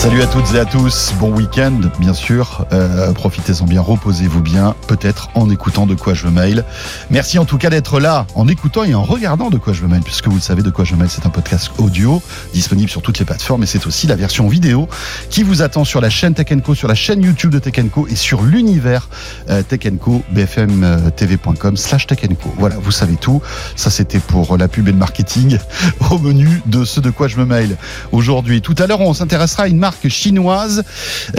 Salut à toutes et à tous, bon week-end bien sûr, euh, profitez-en bien, reposez-vous bien, peut-être en écoutant de quoi je me mail. Merci en tout cas d'être là, en écoutant et en regardant de quoi je me mail, puisque vous le savez, de quoi je me mail, c'est un podcast audio disponible sur toutes les plateformes et c'est aussi la version vidéo qui vous attend sur la chaîne Tech Co, sur la chaîne YouTube de Tech Co et sur l'univers euh, Tech Co, bfmtv.com slash Tech Co. Voilà, vous savez tout, ça c'était pour la pub et le marketing au menu de ce de quoi je me mail aujourd'hui. Tout à l'heure, on s'intéressera à une marque chinoise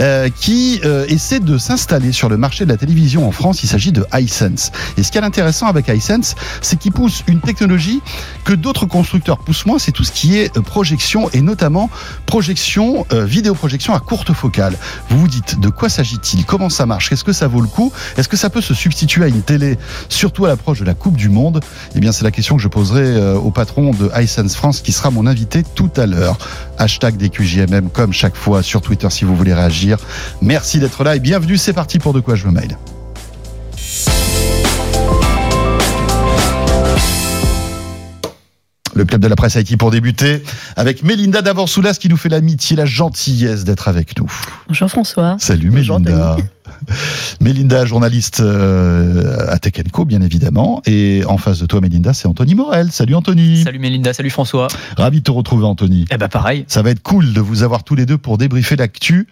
euh, qui euh, essaie de s'installer sur le marché de la télévision en France. Il s'agit de iSense. Et ce qui est intéressant avec iSense, c'est qu'il pousse une technologie que d'autres constructeurs poussent moins. C'est tout ce qui est euh, projection et notamment projection, vidéoprojection à courte focale. Vous vous dites de quoi s'agit-il? Comment ça marche? Est-ce que ça vaut le coup? Est-ce que ça peut se substituer à une télé, surtout à l'approche de la Coupe du Monde? Eh bien, c'est la question que je poserai au patron de iSense France qui sera mon invité tout à l'heure. Hashtag DQJMM comme chaque fois sur Twitter si vous voulez réagir. Merci d'être là et bienvenue. C'est parti pour De quoi je me mail. Le club de la presse Haïti pour débuter avec Mélinda Davorsoulas qui nous fait l'amitié, la gentillesse d'être avec nous. Bonjour François. Salut Mélinda. Mélinda, journaliste euh, à Tech Co, bien évidemment. Et en face de toi, Mélinda, c'est Anthony Morel. Salut Anthony. Salut Mélinda, salut François. Ravi de te retrouver, Anthony. Eh ben pareil. Ça va être cool de vous avoir tous les deux pour débriefer l'actu.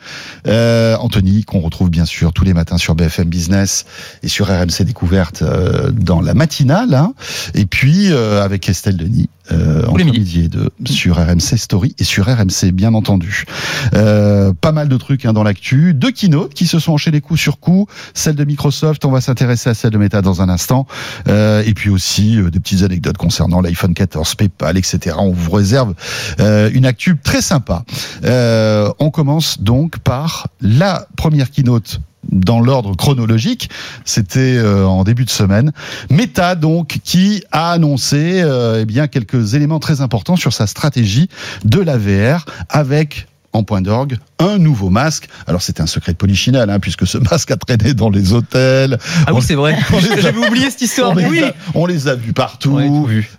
Euh, Anthony, qu'on retrouve bien sûr tous les matins sur BFM Business et sur RMC Découverte euh, dans la matinale. Hein. Et puis avec Estelle Denis. Entre midi. et deux sur RMC Story et sur RMC, bien entendu. pas mal de trucs hein, dans l'actu. Deux keynotes qui se sont enchaînés coup sur coup. Celle de Microsoft, on va s'intéresser à celle de Meta dans un instant. Euh, et puis aussi euh, des petites anecdotes concernant l'iPhone 14, PayPal, etc. On vous réserve euh, une actu très sympa. on commence donc par la première keynote dans l'ordre chronologique, c'était en début de semaine. Meta donc qui a annoncé eh bien quelques éléments très importants sur sa stratégie de la VR avec en point d'orgue un nouveau masque. Alors c'était un secret de polichinelle, hein, puisque ce masque a traîné dans les hôtels. Ah oui, c'est vrai. J'avais oublié cette histoire. On, mais oui. on les a vus partout,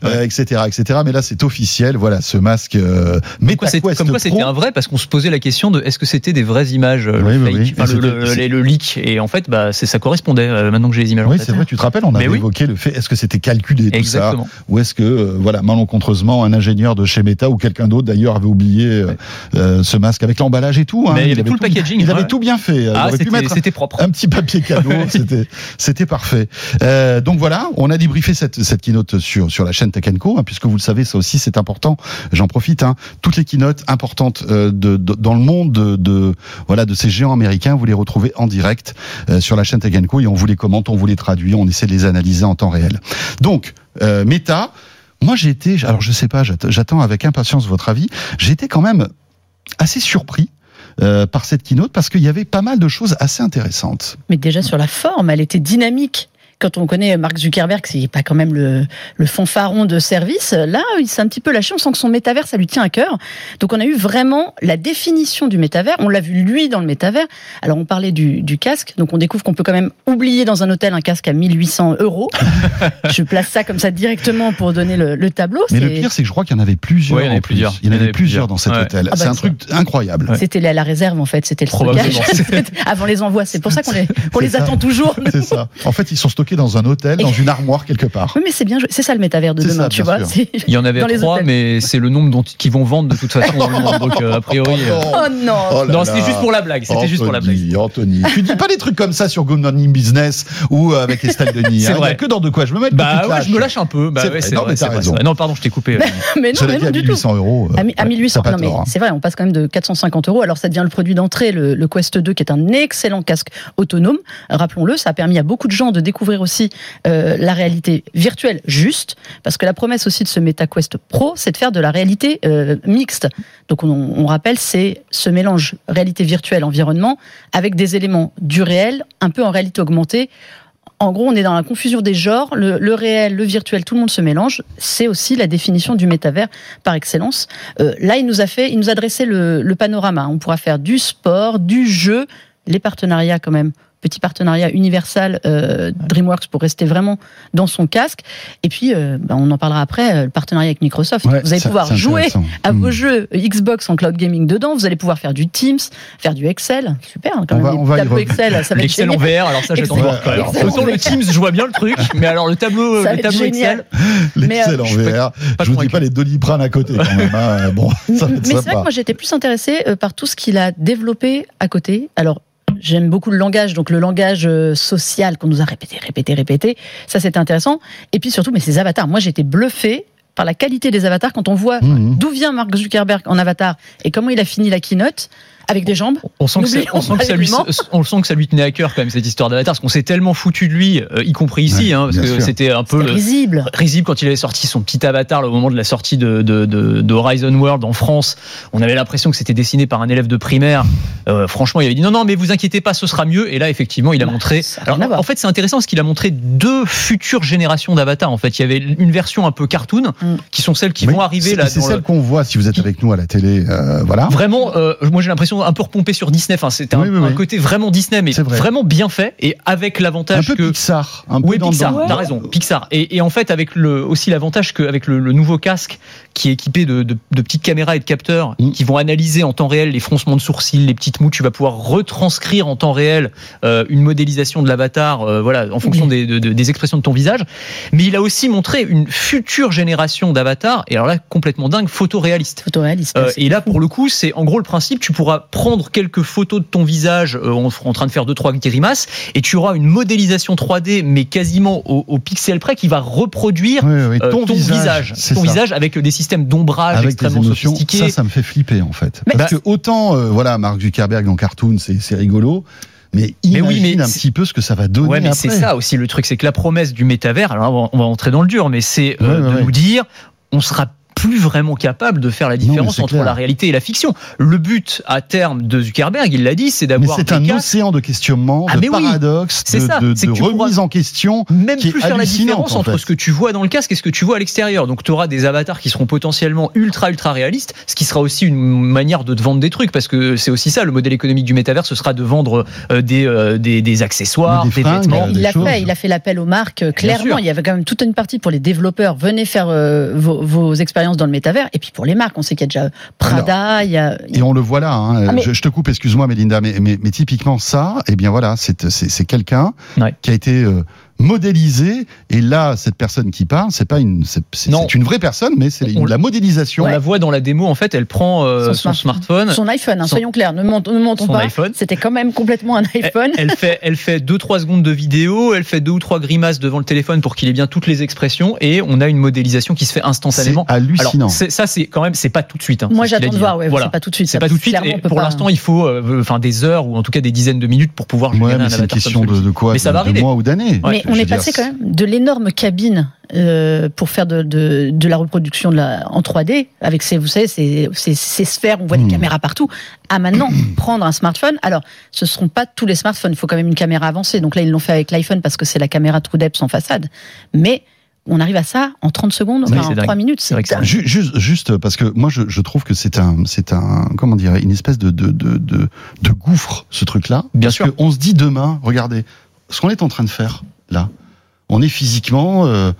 etc., euh, etc. Mais là, c'est officiel. Voilà, ce masque. Euh, mais comme quoi, c'était un vrai, parce qu'on se posait la question de est-ce que c'était des vraies images, euh, le, fake, enfin, le, le, leak. Et en fait, bah, ça correspondait. Euh, maintenant que j'ai les images. Oui, c'est vrai. Tu te rappelles, on avait évoqué le fait. Est-ce que c'était calculé tout Exactement. ça, ou est-ce que, voilà, malencontreusement, un ingénieur de chez Meta ou quelqu'un d'autre d'ailleurs avait oublié ce masque avec l'emballage et tout. Hein, mais il y avait tout le packaging. Il avait tout bien fait. Ah, c'était propre. Un petit papier cadeau. c'était, c'était parfait. Euh, donc voilà, on a débriefé cette, cette keynote sur, sur la chaîne Tech Co, hein, puisque vous le savez, ça aussi c'est important. J'en profite. Hein. Toutes les keynotes importantes euh, de, de, dans le monde de, de, voilà de ces géants américains, vous les retrouvez en direct euh, sur la chaîne Tech Co et on vous les commente, on vous les traduit, on essaie de les analyser en temps réel. Donc euh, Meta. Moi, j'ai été, alors je sais pas, j'attends avec impatience votre avis. J'ai été quand même assez surpris euh, par cette keynote parce qu'il y avait pas mal de choses assez intéressantes. Mais déjà sur la forme, elle était dynamique quand on connaît Mark Zuckerberg, c'est pas quand même le, le fanfaron de service. Là, il s'est un petit peu lâché. On sent que son métavers, ça lui tient à cœur. Donc, on a eu vraiment la définition du métavers. On l'a vu lui dans le métavers. Alors, on parlait du, du casque. Donc, on découvre qu'on peut quand même oublier dans un hôtel un casque à 1800 euros. je place ça comme ça directement pour donner le, le tableau. Mais le pire, c'est que je crois qu'il y en avait plusieurs. il y en avait plusieurs. Il y en avait, plusieurs dans cet hôtel. Ah bah, c'est un truc incroyable. C'était à la réserve, en fait. C'était le stockage avant les envois. C'est pour ça qu'on les, on les attend toujours. C'est ça. En fait, ils sont stockés dans un hôtel, dans une armoire quelque part. Oui, mais c'est bien, c'est ça le métavers de demain, tu vois. Il y en avait trois, mais c'est le nombre dont qui vont vendre de toute façon dans le monde. Donc euh, a priori. Oh, euh, oh non. Oh non, c'était juste pour la blague. C'était juste pour la blague. Anthony, tu dis pas des trucs comme ça sur Good Morning Business ou euh, avec Estelle Denis. c'est hein. vrai. que dans de quoi je me mets. Bah ouais, je me lâche un peu. Bah ouais, non, mais t'as raison. Non, pardon, je t'ai coupé. mais non, mais non du tout. euros. À 1800 Non, mais hein. c'est vrai, on passe quand même de 450 euros. Alors ça devient le produit d'entrée, le Quest 2, qui est un excellent casque autonome. Rappelons-le, ça a permis à beaucoup de gens de découvrir aussi la réalité virtuelle juste, parce que la promesse aussi de ce MetaQuest Pro, c'est de faire de la réalité euh, mixte. Donc on, rappelle, c'est ce mélange réalité virtuelle environnement avec des éléments du réel, un peu en réalité augmentée. En gros, on est dans la confusion des genres, le, réel, le virtuel, tout le monde se mélange. C'est aussi la définition du métavers par excellence. Euh, là, il nous a fait, il nous a dressé le panorama. On pourra faire du sport, du jeu, les partenariats quand même petit partenariat Universal euh, DreamWorks pour rester vraiment dans son casque. Et puis, euh, bah, on en parlera après, euh, le partenariat avec Microsoft. vous allez pouvoir jouer à vos hmm. jeux Xbox en cloud gaming dedans. Vous allez pouvoir faire du Teams, faire du Excel. Super, quand on même. Va, on Excel, ça va Excel en VR, alors ça, j'attends voir quand. Autant le Teams, je vois bien le truc, mais alors le tableau, le tableau Excel. L'Excel en VR. Je vous dis pas les Doliprane à côté quand même. Hein. Bon, ça mais c'est vrai que moi j'étais plus intéressée par tout ce qu'il a développé à côté. Alors J'aime beaucoup le langage, donc le langage euh, social qu'on nous a répété, répété, répété. Ça, c'était intéressant. Et puis surtout, mais ces avatars. Moi, j'étais bluffé par la qualité des avatars quand on voit mmh. d'où vient Mark Zuckerberg en avatar et comment il a fini la keynote avec des jambes. On sent, que, on sent que ça lui, on sent que ça lui tenait à cœur quand même cette histoire d'Avatar, parce qu'on s'est tellement foutu de lui, euh, y compris ici, hein, parce que c'était un peu risible. risible quand il avait sorti son petit Avatar au moment de la sortie de, de, de, de Horizon World en France. On avait l'impression que c'était dessiné par un élève de primaire. Euh, franchement, il avait dit non, non, mais vous inquiétez pas, ce sera mieux. Et là, effectivement, il a bah, montré. Alors, en fait, c'est intéressant parce qu'il a montré deux futures générations d'Avatar. En fait, il y avait une version un peu cartoon, mm. qui sont celles qui vont arriver là. C'est celle qu'on voit si vous êtes avec nous à la télé. Euh, voilà. Vraiment, moi j'ai l'impression un peu repompé sur Disney. Enfin, c'était un, côté vraiment Disney, mais vraiment bien fait et avec l'avantage un peu Pixar, un peu oui, Pixar. T'as raison, Pixar. Et, en fait, avec le aussi l'avantage qu'avec le, le nouveau casque qui est équipé de, de, de, petites caméras et de capteurs mm. qui vont analyser en temps réel les froncements de sourcils, les petites moues. Tu vas pouvoir retranscrire en temps réel euh, une modélisation de l'avatar, euh, voilà, en fonction des, des, expressions de ton visage. Mais il a aussi montré une future génération d'avatars, et alors là, complètement dingue, photoréaliste. Photoréaliste. Euh, et là, pour le coup, c'est en gros le principe. Tu pourras prendre quelques photos de ton visage euh, en, en, train de faire deux trois grimaces, et tu auras une modélisation 3D, mais quasiment au, au pixel près, qui va reproduire ton, visage, ton visage avec des système d'ombrage extrêmement sophistiqué. Ça, ça me fait flipper en fait. Parce que autant, euh, voilà, Mark Zuckerberg en cartoon, c'est rigolo. Mais imagine un petit peu ce que ça va donner. Ouais, mais c'est ça aussi le truc, c'est que la promesse du métavers. Alors on va entrer dans le dur, mais c'est euh, de nous dire, on sera plus vraiment capable de faire la différence entre la réalité et la fiction. Le but à terme de Zuckerberg, il l'a dit, c'est d'avoir. C'est un océan de questionnements, ah, de paradoxes, de, ça. de, de remise en question. Même plus faire la différence entre ce que tu vois dans le casque et ce que tu vois à l'extérieur. Donc tu auras des avatars qui seront potentiellement ultra ultra réalistes, ce qui sera aussi une manière de te vendre des trucs parce que c'est aussi ça le modèle économique du métavers, ce sera de vendre euh, des, euh, des, des, accessoires, des, vêtements. Il l'a fait, il a fait l'appel aux marques. Clairement, il y avait quand même toute une partie pour les développeurs. Venez faire euh, vos, vos expériences dans le métavers. Et puis pour les marques, on sait qu'il y a déjà Prada, il y a... Et on le voit là. Hein. Ah, je, te coupe, excuse-moi, Mélinda, mais, mais, mais, typiquement ça, eh bien voilà, c'est quelqu'un qui a été euh, modélisé. Et là, cette personne qui parle, c'est pas une, c'est une vraie personne, mais c'est la modélisation. On la voit dans la démo. En fait, elle prend euh, son, smartphone, son iPhone. Hein, soyons clairs, ne, montons, ne pas. C'était quand même complètement un iPhone. Elle, fait, elle fait deux trois secondes de vidéo. Elle fait deux ou trois grimaces devant le téléphone pour qu'il ait bien toutes les expressions. Et on a une modélisation qui se fait instantanément. C'est hallucinant. ça, c'est quand même, c'est pas tout de suite. Hein, Moi, j'attends de voir. Ouais, voilà. C'est pas tout de suite. C'est pas tout de suite. Et pour l'instant, il faut, euh, enfin, des heures ou en tout cas des dizaines de minutes pour pouvoir. Ouais, mais c'est une question de, quoi? Mais ça va arriver. mois ou d'années. Mais on est passé quand même de l'énorme cabine euh, pour faire de, de, de, la reproduction de la, en 3D, avec ces, vous savez, ces, ces, ces sphères, on voit des hmm. caméras partout, à maintenant prendre un smartphone. Alors, ce ne seront pas tous les smartphones, il faut quand même une caméra avancée. Donc là, ils l'ont fait avec l'iPhone parce que c'est la caméra True Depth en façade. Mais on arrive à ça en 30 secondes, enfin, en 3 minutes. C'est juste, juste parce que moi, je, je trouve que c'est un, c'est un, comment dire, une espèce de, de, de, de, de gouffre, ce truc-là. Bien parce sûr. On se dit demain, regardez, ce qu'on est en train de faire, là, on est physiquement, euh,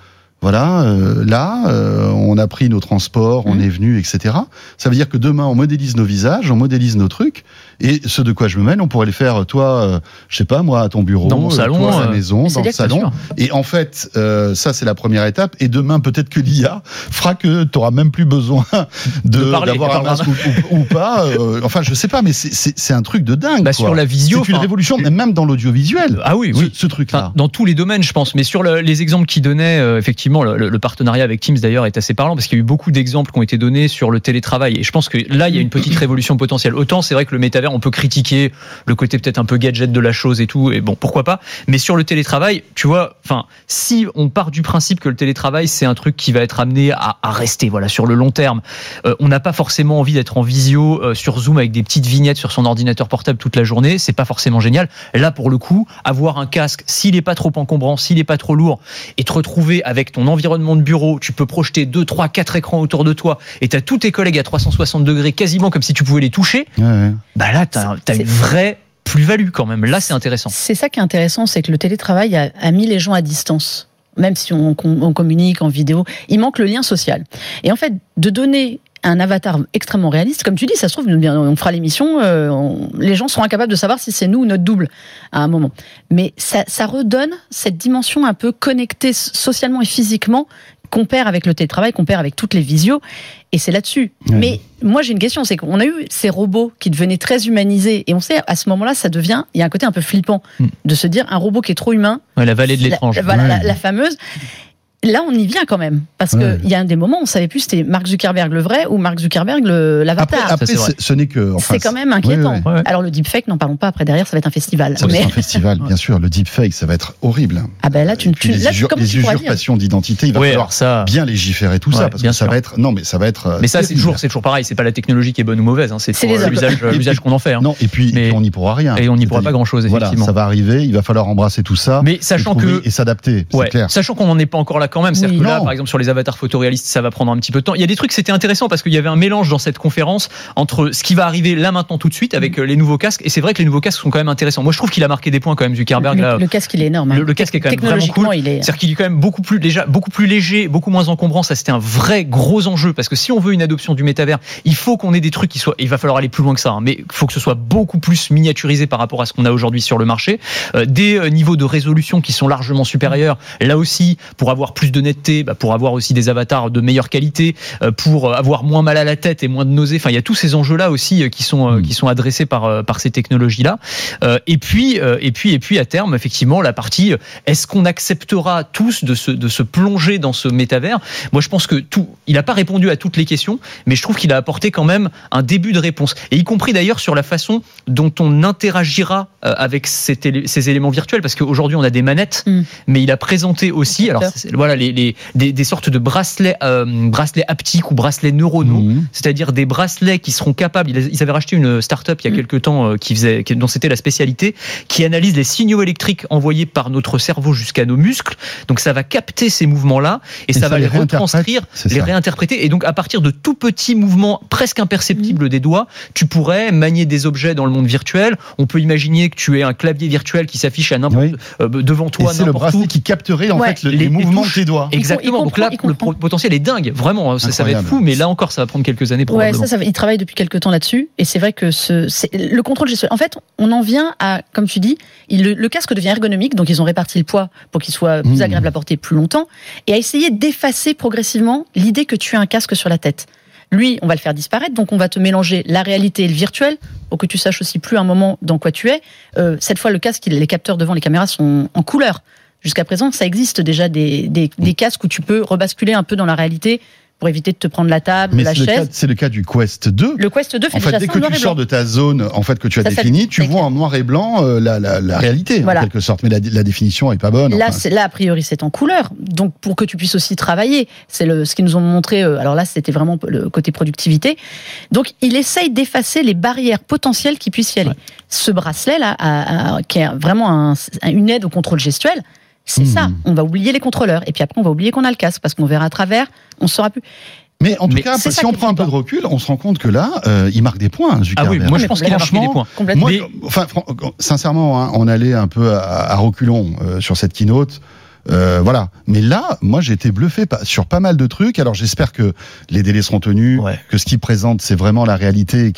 voilà, euh, là, euh, on a pris nos transports, on mmh. est venu, etc. Ça veut dire que demain, on modélise nos visages, on modélise nos trucs, et ce de quoi je me mêle, on pourrait le faire, toi, euh, je sais pas, moi, à ton bureau, dans mon salon, toi, à la maison, dans le salon. Et en fait, euh, ça, c'est la première étape. Et demain, peut-être que l'IA fera que tu auras même plus besoin de d'avoir un masque ou, ou, pas. enfin, je sais pas, mais c'est un truc de dingue. Bah, sur la visio, c'est une révolution, même dans l'audiovisuel. Ah oui, oui, ce, truc-là. dans tous les domaines, je pense. Mais sur le, les exemples qu'il donnait, effectivement le, partenariat avec Teams d'ailleurs est assez parlant parce qu'il y a eu beaucoup d'exemples qui ont été donnés sur le télétravail. Et je pense que là, il y a une petite révolution potentielle. Autant c'est vrai que le métavers, on peut critiquer le côté peut-être un peu gadget de la chose et tout, et bon, pourquoi pas. Mais sur le télétravail, tu vois, enfin, si on part du principe que le télétravail c'est un truc qui va être amené à, rester, voilà, sur le long terme, euh, on n'a pas forcément envie d'être en visio euh, sur Zoom avec des petites vignettes sur son ordinateur portable toute la journée. C'est pas forcément génial. Là, pour le coup, avoir un casque, s'il est pas trop encombrant, s'il est pas trop lourd, et te retrouver avec ton environnement de bureau, tu peux projeter 2, 3, 4 écrans autour de toi et tu as tous tes collègues à 360 degrés quasiment comme si tu pouvais les toucher, bah là, tu as, une vraie plus-value quand même. Là, c'est intéressant. C'est ça qui est intéressant, c'est que le télétravail a, a mis les gens à distance même si on, on, communique en vidéo, il manque le lien social. Et en fait, de donner un avatar extrêmement réaliste. Comme tu dis, ça se trouve, on fera l'émission, euh, les gens seront incapables de savoir si c'est nous ou notre double à un moment. Mais ça, ça redonne cette dimension un peu connectée socialement et physiquement qu'on perd avec le télétravail, qu'on perd avec toutes les visios. Et c'est là-dessus. Mais moi, j'ai une question, c'est qu'on a eu ces robots qui devenaient très humanisés, et on sait, à ce moment-là, ça devient, il y a un côté un peu flippant hmm. de se dire, un robot qui est trop humain. la vallée de l'étrange. Voilà, la, fameuse. Là, on y vient quand même, parce qu'il y a des moments où on savait plus c'était Mark Zuckerberg le vrai ou Mark Zuckerberg l'avatar. Après, ce n'est que. c'est quand même inquiétant. Alors le deepfake, n'en parlons pas. Après derrière, ça va être un festival. Ça va être un festival, bien sûr. Le deepfake, ça va être horrible. Ah ben là, tu, tu les, les usurpations d'identité, il va falloir ça... bien légiférer tout ça, parce que ça va être. Non, mais ça va être. Mais ça, c'est toujours, c'est toujours pareil. C'est pas la technologie qui est bonne ou mauvaise. Hein. C'est l'usage qu'on en fait. Hein. Non, et puis on n'y pourra rien. Et on n'y pourra pas grand chose. Effectivement, ça va arriver. Il va falloir embrasser tout ça. Mais sachant que et s'adapter. Sachant qu'on n'en est pas encore là quand même. C'est-à-dire que là, par exemple, sur les avatars photoréalistes, ça va prendre un petit peu de temps. Il y a des trucs, c'était intéressant parce qu'il y avait un mélange dans cette conférence entre ce qui va arriver là maintenant tout de suite avec euh, les nouveaux casques. Et c'est vrai que les nouveaux casques sont quand même intéressants. Moi, je trouve qu'il a marqué des points quand même, Zuckerberg. Le, le casque, il est énorme. Hein. Le, casque est quand même vraiment cool. C'est-à-dire qu'il est quand même beaucoup plus, déjà, beaucoup plus léger, beaucoup moins encombrant. Ça, c'était un vrai gros enjeu parce que si on veut une adoption du métavers, il faut qu'on ait des trucs qui soient, il va falloir aller plus loin que ça, hein, mais il faut que ce soit beaucoup plus miniaturisé par rapport à ce qu'on a aujourd'hui sur le marché. Euh, des euh, niveaux de résolution qui sont largement supérieurs. Là aussi, pour avoir plus de netteté, bah, pour avoir aussi des avatars de meilleure qualité, euh, pour avoir moins mal à la tête et moins de nausées. Enfin, il y a tous ces enjeux-là aussi euh, qui sont euh, qui sont adressés par par ces technologies-là. Et puis et puis et puis à terme, effectivement, la partie est-ce qu'on acceptera tous de se de se plonger dans ce métavers? Moi, je pense que tout, il n'a pas répondu à toutes les questions, mais je trouve qu'il a apporté quand même un début de réponse, et y compris d'ailleurs sur la façon dont on interagira avec ces, ces éléments virtuels, parce qu'aujourd'hui on a des manettes, mm. mais il a présenté aussi, alors voilà, les, les des, des, sortes de bracelets euh, bracelets haptiques ou bracelets neuronaux, mhm. c'est-à-dire des bracelets qui seront capables. Ils avaient racheté une start-up il y a mhm. quelques temps euh, qui faisait, dont c'était la spécialité, qui analyse les signaux électriques envoyés par notre cerveau jusqu'à nos muscles. Donc ça va capter ces mouvements-là et, ça, va les retranscrire, les réinterpréter. Et donc à partir de tout petits mouvements presque imperceptibles mhm. des doigts, tu pourrais manier des objets dans le monde virtuel. On peut imaginer que tu aies un clavier virtuel qui s'affiche à n'importe euh, devant toi. C'est le bracelet qui capterait en fait les, mouvements de tes doigts. Exactement. donc là, le potentiel est dingue, vraiment. Hein, ça, va être fou, mais là encore, ça va prendre quelques années probablement. Ouais, ça, ça il travaille depuis quelques temps là-dessus, et c'est vrai que ce, le contrôle gestuel. En fait, on en vient à, comme tu dis, le, casque devient ergonomique, donc ils ont réparti le poids pour qu'il soit plus mmh. agréable à porter plus longtemps, et à essayer d'effacer progressivement l'idée que tu as un casque sur la tête. Lui, on va le faire disparaître, donc on va te mélanger la réalité et le virtuel pour que tu saches aussi plus un moment dans quoi tu es. Euh, cette fois, le casque, les capteurs devant les caméras sont en couleur. Jusqu'à présent, ça existe déjà des, des, des, casques où tu peux rebasculer un peu dans la réalité pour éviter de te prendre la table, la chaise. C'est le cas du Quest 2. Le Quest 2 fait en fait, dès que tu sors de ta zone en fait que tu as définie, tu vois en noir et blanc euh, la, la, la, réalité en quelque sorte, mais la, la définition est pas bonne. Là, là a priori c'est en couleur, donc pour que tu puisses aussi travailler, c'est ce qu'ils nous ont montré. Euh, alors là, c'était vraiment le côté productivité. Donc il essaye d'effacer les barrières potentielles qui puissent y aller. Ce bracelet là, a, a, qui est vraiment un, une aide au contrôle gestuel c'est ça. Hmm. On va oublier les contrôleurs. Et puis après, on va oublier qu'on a le casque parce qu'on verra à travers, on saura plus. Mais en tout cas, si on prend un peu de recul, on se rend compte que là, euh, il marque des points. Ah oui, moi je pense qu'il a marqué des points. Moi, enfin, sincèrement, hein, on allait un peu à, reculons euh, sur cette keynote. Euh, voilà. Mais là, moi, j'ai été bluffé sur pas mal de trucs. Alors, j'espère que les délais seront tenus, que ce qu'il présente, c'est vraiment la réalité.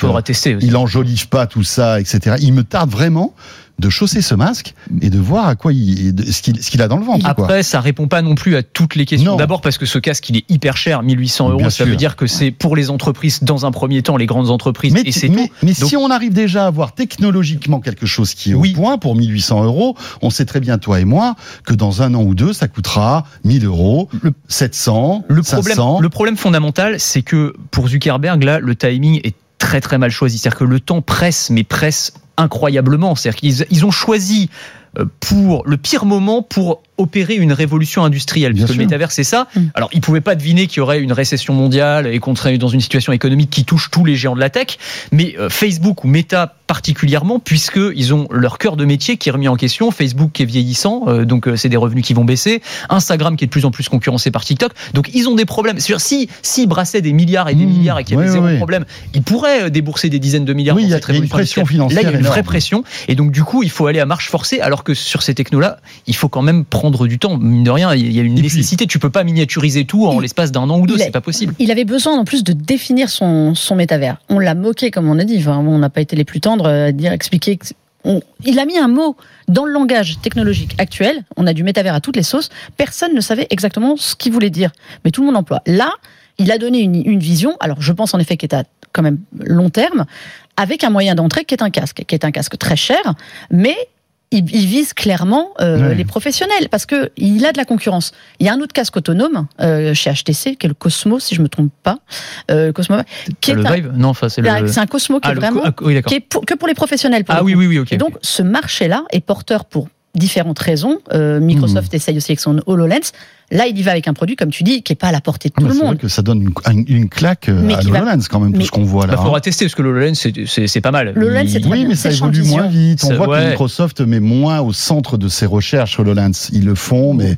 Il enjolive pas tout ça, etc. Il me tarde vraiment de chausser ce masque et de voir à quoi il, ce qu'il a dans le ventre. Après, ça répond pas non plus à toutes les questions. D'abord parce que ce casque, il est hyper cher, 1800 euros. ça veut dire que c'est pour les entreprises, dans un premier temps, les grandes entreprises. Mais, et c'est mais, mais si on arrive déjà à avoir technologiquement quelque chose qui est au point pour 1800 euros, on sait très bien, toi et moi, que dans un an ou deux, ça coûtera 1000 euros, le, 700, le problème, Le problème fondamental, c'est que pour Zuckerberg, là, le timing est très très mal choisi. C'est-à-dire que le temps presse, mais presse incroyablement. C'est-à-dire qu'ils ils ont choisi euh, pour le pire moment pour opérer une révolution industrielle. Bien Parce que sûr. le métavers, c'est ça. Mm. Alors, ils pouvaient pas deviner qu'il y aurait une récession mondiale et qu'on serait dans une situation économique qui touche tous les géants de la tech. Mais euh, Facebook ou Meta particulièrement, puisque ils ont leur cœur de métier qui est remis en question. Facebook qui est vieillissant, euh, donc euh, c'est des revenus qui vont baisser. Instagram qui est de plus en plus concurrencé par TikTok. Donc, ils ont des problèmes. C'est-à-dire, si, s'ils brassaient des milliards et des Mm. milliards et qu'il y avait Ouais, zéro ouais. problème, ils pourraient débourser des dizaines de milliards Oui, il y a- cette y a une révolution pression industrielle. Là, il y a financière une vraie pression. Et donc, du coup, il faut aller à marche forcée, alors que sur ces technos-là, il faut quand même prendre du temps. Mine de rien, il y a une nécessité. Tu peux pas miniaturiser tout en l'espace d'un an ou deux, c'est pas possible. Il avait besoin en plus de définir son, son métavers. On l'a moqué, comme on a dit. Enfin, on n'a pas été les plus tendres à dire, expliquer. que- on- il a mis un mot dans le langage technologique actuel. On a du métavers à toutes les sauces. Personne ne savait exactement ce qu'il voulait dire. Mais tout le monde emploie. Là, il a donné une, une vision. Alors, je pense en effet qu'elle est à quand même long terme, avec un moyen d'entrée qui est un casque, qui est un casque très cher, mais il, il vise clairement euh, les professionnels parce que il a de la concurrence. Il y a un autre casque autonome euh, chez HTC qui est le Cosmo, si je me trompe pas, euh, Cosmo, qui est le un, Vive Non, enfin, c'est le. c'est un Cosmo qui Ah, est le- vraiment ah, oui, qui est pour- que pour les professionnels. pour Ah le oui, oui, oui, ok. Et donc, ce marché-là est porteur pour différentes raisons. Euh, Microsoft Hmm. essaye aussi avec son HoloLens. Là, il y va avec un produit, comme tu dis, qui n'est pas à la portée de Ah, tout mais le c'est vrai monde. que ça donne une, claque euh, Mais à va- l'HoloLens quand même, tout mais- ce qu'on voit là. Bah, hein. faudra tester parce que le HoloLens, c'est- pas mal. HoloLens, c'est Il- très Oui, bien. mais ça évolue moins vite. On Ça- voit que. Microsoft met moins au centre de ses recherches HoloLens. Ils le font, mais.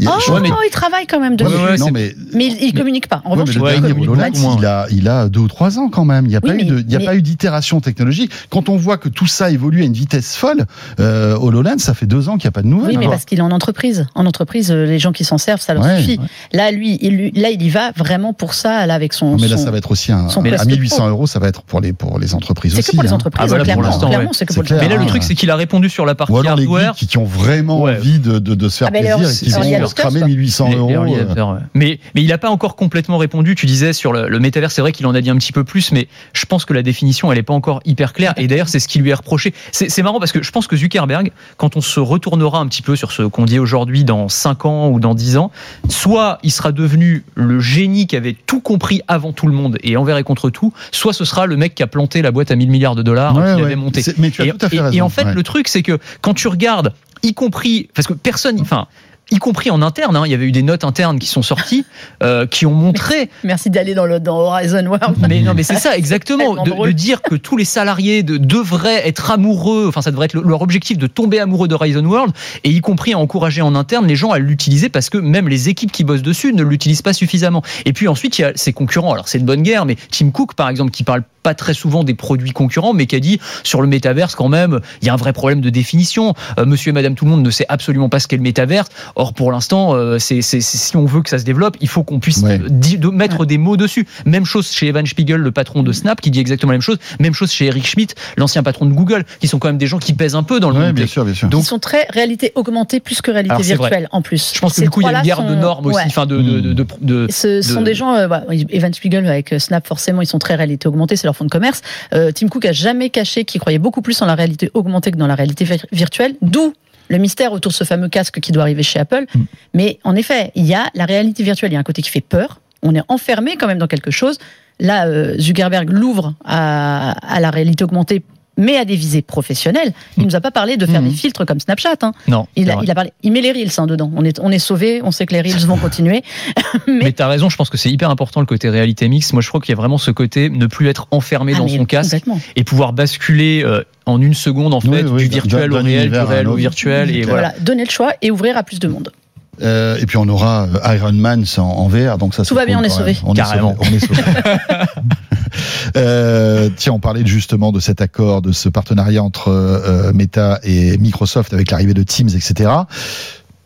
il Oh, Ouais, mais- il travaille quand même dessus. mais- ouais, non, mais. Mais il, il communique pas. En Ouais, revanche, mais il le Ouais, dernier HoloLens, il a, il a deux ou trois ans quand même. Il n'y a, eu il pas eu d'itération technologique. Quand on voit que tout ça évolue à une vitesse folle, euh, HoloLens, ça fait deux ans qu'il n'y a pas de nouvelles. Oui, mais hein. parce qu'il est en entreprise. En entreprise, euh, les gens qui s'en servent, ça leur Ouais, suffit. ouais. Là, lui, il, là, il y va vraiment pour ça, là, avec son. Mais là, son- ça va être aussi un, à Quest 1800 Pro. euros, ça va être pour les, pour les entreprises C'est aussi. que pour les hein. entreprises, Ah, voilà, pour clairement. l'instant, clairement, ouais. c'est que C'est pour clair. Mais là, le truc, c'est qu'il a répondu sur la partie Ou alors les hardware. geeks qui ont vraiment Ouais. envie de, de, de se faire Ah, plaisir alors, et qui vont le se cramer Cusp. 1800 Les- les euros. euh. Mais, mais il n'a pas encore complètement répondu. Tu disais sur le, le métavers, c'est vrai qu'il en a dit un petit peu plus, mais je pense que la définition, elle n'est pas encore hyper claire. Et d'ailleurs, c'est ce qui lui est reproché. C'est c'est marrant parce que je pense que Zuckerberg, quand on se retournera un petit peu sur ce qu'on dit aujourd'hui dans 5 ans ou dans 10 ans, soit il sera devenu le génie qui avait tout compris avant tout le monde et envers et contre tout, soit ce sera le mec qui a planté la boîte à 1000 milliards de dollars Ouais, qu'il ouais. avait monté. C'est- Mais tu as Et, tout à fait et- raison. et en fait, ouais. le truc, c'est que quand tu regardes, y compris, parce que personne, enfin, y compris en interne, hein, il y avait eu des notes internes qui sont sorties, euh, qui ont montré. Merci d'aller dans, le, dans Horizon World. Mais non, mais c'est ça exactement, de, dire que tous les salariés de- devraient être amoureux. Enfin, ça devrait être le- leur objectif de tomber amoureux d'Horizon World, et y compris à encourager en interne les gens à l'utiliser parce que même les équipes qui bossent dessus ne l'utilisent pas suffisamment. Et puis ensuite, il y a ses concurrents. Alors c'est de bonne guerre, mais Tim Cook, par exemple, qui parle pas très souvent des produits concurrents, mais qui a dit sur le métaverse quand même, il y a un vrai problème de définition. Euh, monsieur et Madame tout le monde ne sait absolument pas ce qu'est le métaverse. Or pour l'instant, euh, c'est, si on veut que ça se développe, il faut qu'on puisse Ouais. di- de mettre des mots dessus. Même chose chez Evan Spiegel, le patron de Snap, qui dit exactement la même chose. Même chose chez Eric Schmidt, l'ancien patron de Google, qui sont quand même des gens qui pèsent un peu dans le Ouais, monde bien sûr, bien sûr. Donc- Ils sont très réalité augmentée plus que réalité Alors, vrai. virtuelle en plus. Je pense que Ces du coup, il y a une guerre de normes aussi, enfin de, de, de, de- de- Ce sont de- des gens, euh, Evan Spiegel avec Snap, forcément, ils sont très réalité augmentée, c'est leur fonds de commerce. Euh, Tim Cook a jamais caché qu'il croyait beaucoup plus en la réalité augmentée que dans la réalité vir- virtuelle, d'où le mystère autour de ce fameux casque qui doit arriver chez Apple. Mm. Mais en effet, il y a la réalité virtuelle, il y a un côté qui fait peur. On est enfermé quand même dans quelque chose. Là, euh, Zuckerberg l'ouvre à, à la réalité augmentée, mais à des visées professionnelles. Il nous a pas parlé de faire Mm. des filtres comme Snapchat. Hein. Non. Il a, il a parlé, il met les reels hein, dedans. On est, on est sauvé. On sait que les reels vont continuer. mais Mais tu as raison, je pense que c'est hyper important le côté réalité mixte. Moi, je crois qu'il y a vraiment ce côté ne plus être enfermé Ah, dans son casque et pouvoir basculer euh, en une seconde en fait Oui, oui, du virtuel au réel, du réel au virtuel et voilà. Voilà, donner le choix et ouvrir à plus de monde. Euh, et puis on aura euh, Iron Man en, en VR, donc ça Tout va bien, on est quand sauvé. même. On Carrément. Est sauvé, on est sauvé. Euh, tiens, on parlait justement de cet accord, de ce partenariat entre euh, Meta et Microsoft avec l'arrivée de Teams, etc.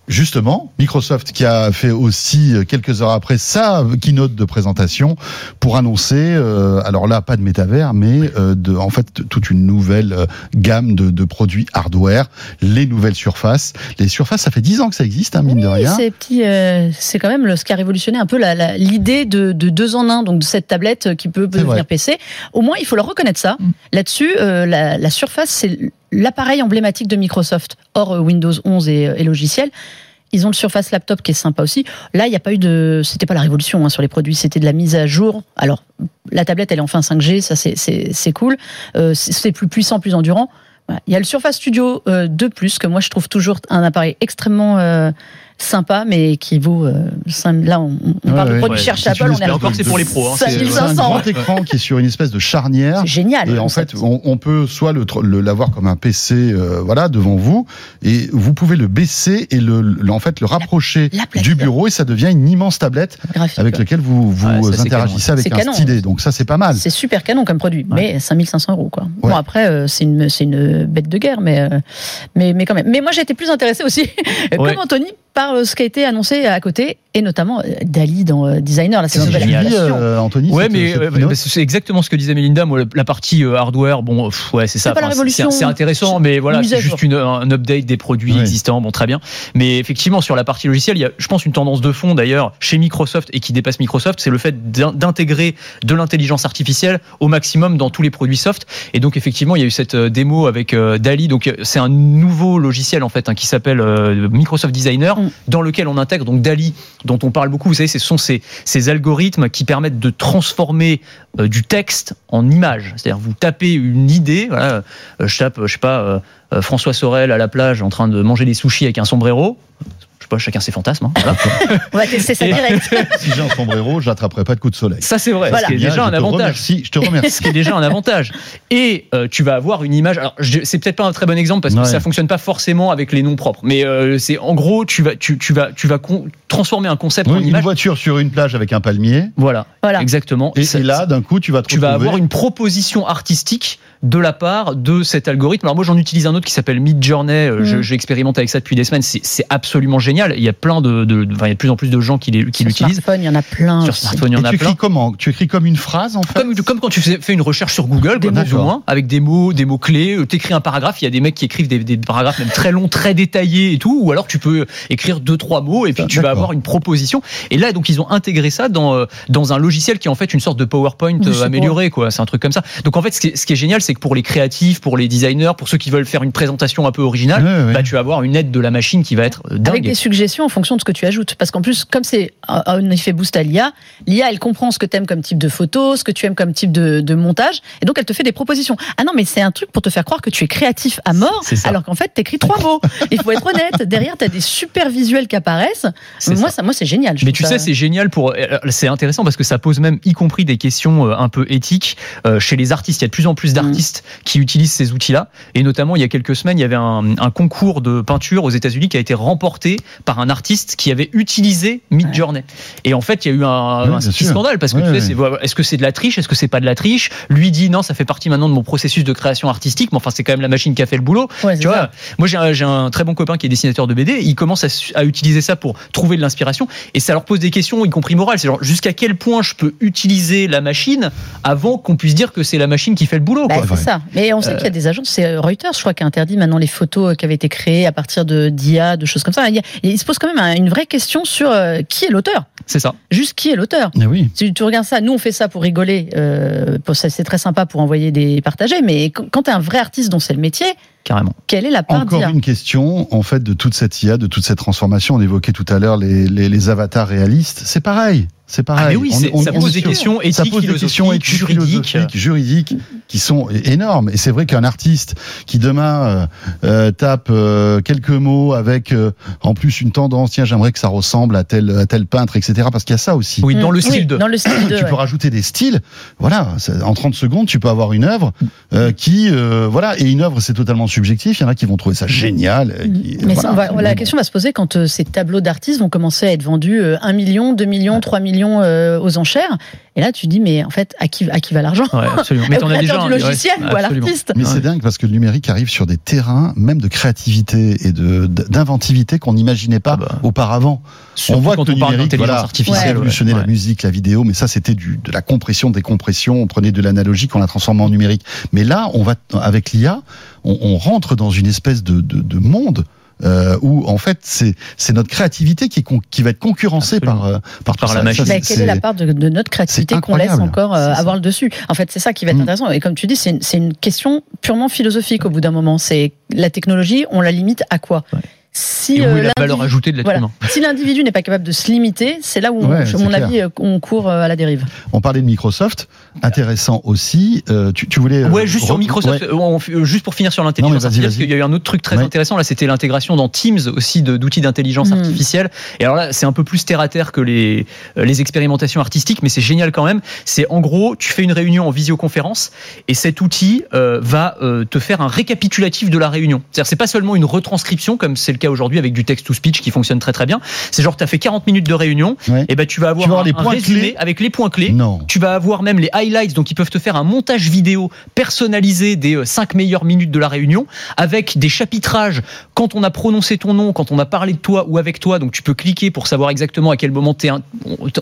Justement, Microsoft qui a fait aussi euh, quelques heures après sa keynote de présentation pour annoncer, euh, alors là pas de métavers, mais euh, de, en fait toute une nouvelle euh, gamme de, de produits hardware, les nouvelles surfaces. Les surfaces, ça fait 10 ans que ça existe, hein, mine de rien. c'est petit, euh, c'est quand même le, ce qui a révolutionné un peu la- la- l'idée de, de deux en un, donc de cette tablette qui peut devenir PC. Au moins, il faut leur reconnaître ça. Mm. Là-dessus, euh, la, la Surface, c'est l'appareil emblématique de Microsoft, hors euh, Windows 11 et, et logiciels. Ils ont le Surface Laptop qui est sympa aussi. Là, il n'y a pas eu de, c'était pas la révolution hein, sur les produits, c'était de la mise à jour. Alors, la tablette, elle est enfin 5G, ça c'est cool. Euh, c'est plus puissant, plus endurant. Il y a le Surface Studio 2 Plus que moi je trouve toujours un appareil extrêmement sympa, mais qui vaut. Euh, là, on, on parle de produits cherche Apple, on est encore c'est pour les pros. Hein, c'est un grand écran qui est sur une espèce de charnière. C'est génial. Et en fait, on, on, peut soit l'avoir comme un PC, euh, voilà, devant vous, et vous pouvez le baisser et le, le en fait le rapprocher du bureau, et ça devient une immense tablette Graphique, avec laquelle vous vous interagissez avec un stylet. Donc ça, c'est pas mal. C'est super canon comme produit, mais 5500 euros quoi. Bon après, euh, c'est une c'est une bête de guerre, mais mais mais quand même. Mais moi, j'ai été plus intéressée aussi, comme Anthony, par euh, ce qui a été annoncé à côté, et notamment euh, Dali dans euh, Designer. Là, c'est euh, Anthony. Ouais, mais c'est exactement ce que disait Melinda. Moi, la partie hardware, bon, ouais, c'est ça. C'est intéressant, mais voilà, c'est juste une, un update des produits existants. Bon, très bien. Mais effectivement, sur la partie logicielle, il y a, je pense, une tendance de fond d'ailleurs chez Microsoft et qui dépasse Microsoft, c'est le fait d'intégrer de l'intelligence artificielle au maximum dans tous les produits soft. Et donc, effectivement, il y a eu cette démo avec Dali. Donc, c'est un nouveau logiciel en fait hein, qui s'appelle Microsoft Designer. Mm dans lequel on intègre donc Dali, dont on parle beaucoup. Vous savez, ce sont ces, algorithmes qui permettent de transformer euh, du texte en image. C'est-à-dire, vous tapez une idée. Voilà, euh, je tape, je sais pas, euh, François Sorel à la plage en train de manger des sushis avec un sombrero pas, chacun ses fantasmes. Hein, On va tester ça direct. si j'ai un sombrero, je n'attraperai pas de coup de soleil. Ça, c'est vrai. Ce qui est déjà un avantage. je te remercie. ce qui est déjà un avantage. Et euh, tu vas avoir une image. Alors, c'est peut-être pas un très bon exemple parce que ça fonctionne pas forcément avec les noms propres. Mais euh, c'est en gros, tu vas, tu, tu vas, tu vas transformer un concept en image. Une voiture sur une plage avec un palmier. Voilà. voilà. Exactement. Et, et là, d'un coup, tu vas te Tu vas avoir une proposition artistique de la part de cet algorithme. Alors moi j'en utilise un autre qui s'appelle Mid Journey. Euh, mm. J'expérimente avec ça depuis des semaines. C'est absolument génial. Il y a plein de, de, enfin, il y a de plus en plus de gens qui l'utilisent. Sur smartphone, il y en a plein. Sur smartphone, il y en a tu plein. Écris comment? Tu écris comme une phrase en fait? Comme, comme quand tu fais une recherche sur Google, des plus ou moins, avec des mots, des mots clés. Euh, tu écris un paragraphe. Il y a des mecs qui écrivent des, des, paragraphes même très longs, très détaillés et tout. Ou alors tu peux écrire deux trois mots et puis tu vas avoir une proposition. Et là donc ils ont intégré ça dans euh, dans un logiciel qui est en fait une sorte de PowerPoint amélioré quoi. C'est un truc comme ça. Donc en fait ce qui est, ce qui est génial c'est que pour les créatifs pour les designers, pour ceux qui veulent faire une présentation un peu originale, bah, tu vas avoir une aide de la machine qui va être dingue. Avec des suggestions en fonction de ce que tu ajoutes. Parce qu'en plus, comme c'est un effet boost à l'IA, l'IA, elle comprend ce que tu aimes comme type de photo, ce que tu aimes comme type de, montage, et donc elle te fait des propositions. Ah non, mais c'est un truc pour te faire croire que tu es créatif à mort, alors qu'en fait, tu écris trois mots. Il faut être honnête. Derrière, tu as des super visuels qui apparaissent. Moi, ça. moi, c'est génial. Mais tu sais, c'est génial pour. Euh, c'est intéressant parce que ça pose même, y compris des questions euh, un peu éthiques euh, chez les artistes. Il y a de plus en plus d'artistes qui utilisent ces outils-là. Et notamment, il y a quelques semaines, il y avait un, un concours de peinture aux États-Unis qui a été remporté par un artiste qui avait utilisé Midjourney. Et en fait, il y a eu un, un petit scandale parce que tu sais, est-ce que c'est de la triche, est-ce que c'est pas de la triche? Lui dit non, ça fait partie maintenant de mon processus de création artistique, mais enfin, c'est quand même la machine qui a fait le boulot. tu vois, moi j'ai un, un, très bon copain qui est dessinateur de BD, il commence à, à utiliser ça pour trouver de l'inspiration et ça leur pose des questions, y compris morales. C'est genre jusqu'à quel point je peux utiliser la machine avant qu'on puisse dire que c'est la machine qui fait le boulot. Bah, c'est ça. Mais on sait qu'il y a des agences, c'est euh, Reuters, je crois, qui a interdit maintenant les photos euh, qui avaient été créées à partir de d'IA, de choses comme ça. Il, se pose quand même une vraie question sur euh, qui est l'auteur. C'est ça. Juste qui est l'auteur. Oui. Si tu regardes ça, nous on fait ça pour rigoler. Euh, c'est très sympa pour envoyer des partager, mais quand tu es un vrai artiste dont c'est le métier, carrément. Quelle est la part Encore une question, en fait, de toute cette IA, de toute cette transformation. On évoquait tout à l'heure les, les, les avatars réalistes. C'est pareil. C'est pareil. Ah mais oui, ça pose des questions éthiques, ça pose des questions éthiques, juridiques. juridiques, qui sont énormes. Et c'est vrai qu'un artiste qui demain euh, euh tape euh, quelques mots avec euh, en plus une tendance, tiens, j'aimerais que ça ressemble à tel à tel peintre, etc. Parce qu'il y a ça aussi. Oui, dans le style de. Dans le style de, tu peux rajouter des styles. Voilà, en 30 secondes, tu peux avoir une œuvre qui, voilà, et une œuvre, c'est totalement subjectif. Il y en a qui vont trouver ça génial. mais voilà. la question va se poser quand ces tableaux d'artistes vont commencer à être vendus 1 million, 2 millions, 3 millions euh, aux enchères. Et là, tu dis, mais en fait, à qui, à qui va l'argent? Ouais, absolument. Mais as déjà du logiciel ou à l'artiste Mais c'est dingue parce que le numérique arrive sur des terrains, même de créativité et de d'inventivité qu'on n'imaginait pas ah bah. auparavant. on voit que le numérique voilà, artificielle, a révolutionné la musique, la vidéo, mais ça c'était du de la compression, décompression. On prenait de l'analogique, on l'a transformé en numérique. Mais là, on va avec l'IA, on, on, rentre dans une espèce de, de, de monde euh, où en fait c'est notre créativité qui qui va être concurrencée par euh, par, par la machine. Mais quelle est la part de, de notre créativité qu'on laisse encore euh, avoir le dessus? En fait, c'est ça qui va être mm. intéressant. Et comme tu dis, c'est une, une question purement philosophique au bout d'un moment. C'est la technologie, on la limite à quoi? Si euh, la valeur ajoutée de l'être humain? Si l'individu n'est pas capable de se limiter, c'est là où, à mon avis, on court à la dérive. On parlait de Microsoft. Intéressant aussi. Euh, tu, tu, voulais ouais, juste sur Microsoft, ouais. juste pour finir sur l'intelligence artificielle, parce qu'il y a eu un autre truc très ouais. intéressant là, c'était l'intégration dans Teams aussi d'outils d'intelligence mmh. artificielle. Et alors là, c'est un peu plus terre à terre que les les expérimentations artistiques, mais c'est génial quand même. C'est en gros, tu fais une réunion en visioconférence et cet outil euh, va euh, te faire un récapitulatif de la réunion. C'est-à-dire, c'est pas seulement une retranscription comme c'est le cas aujourd'hui avec du text-to-speech qui fonctionne très très bien. C'est genre, tu as fait 40 minutes de réunion, et ben tu vas avoir, tu vas un, les points résumé clés. avec les points clés. Non. Tu vas avoir même les highlights, donc ils peuvent te faire un montage vidéo personnalisé des 5 meilleures minutes de la réunion avec des chapitrages quand on a prononcé ton nom, quand on a parlé de toi ou avec toi. Donc tu peux cliquer pour savoir exactement à quel moment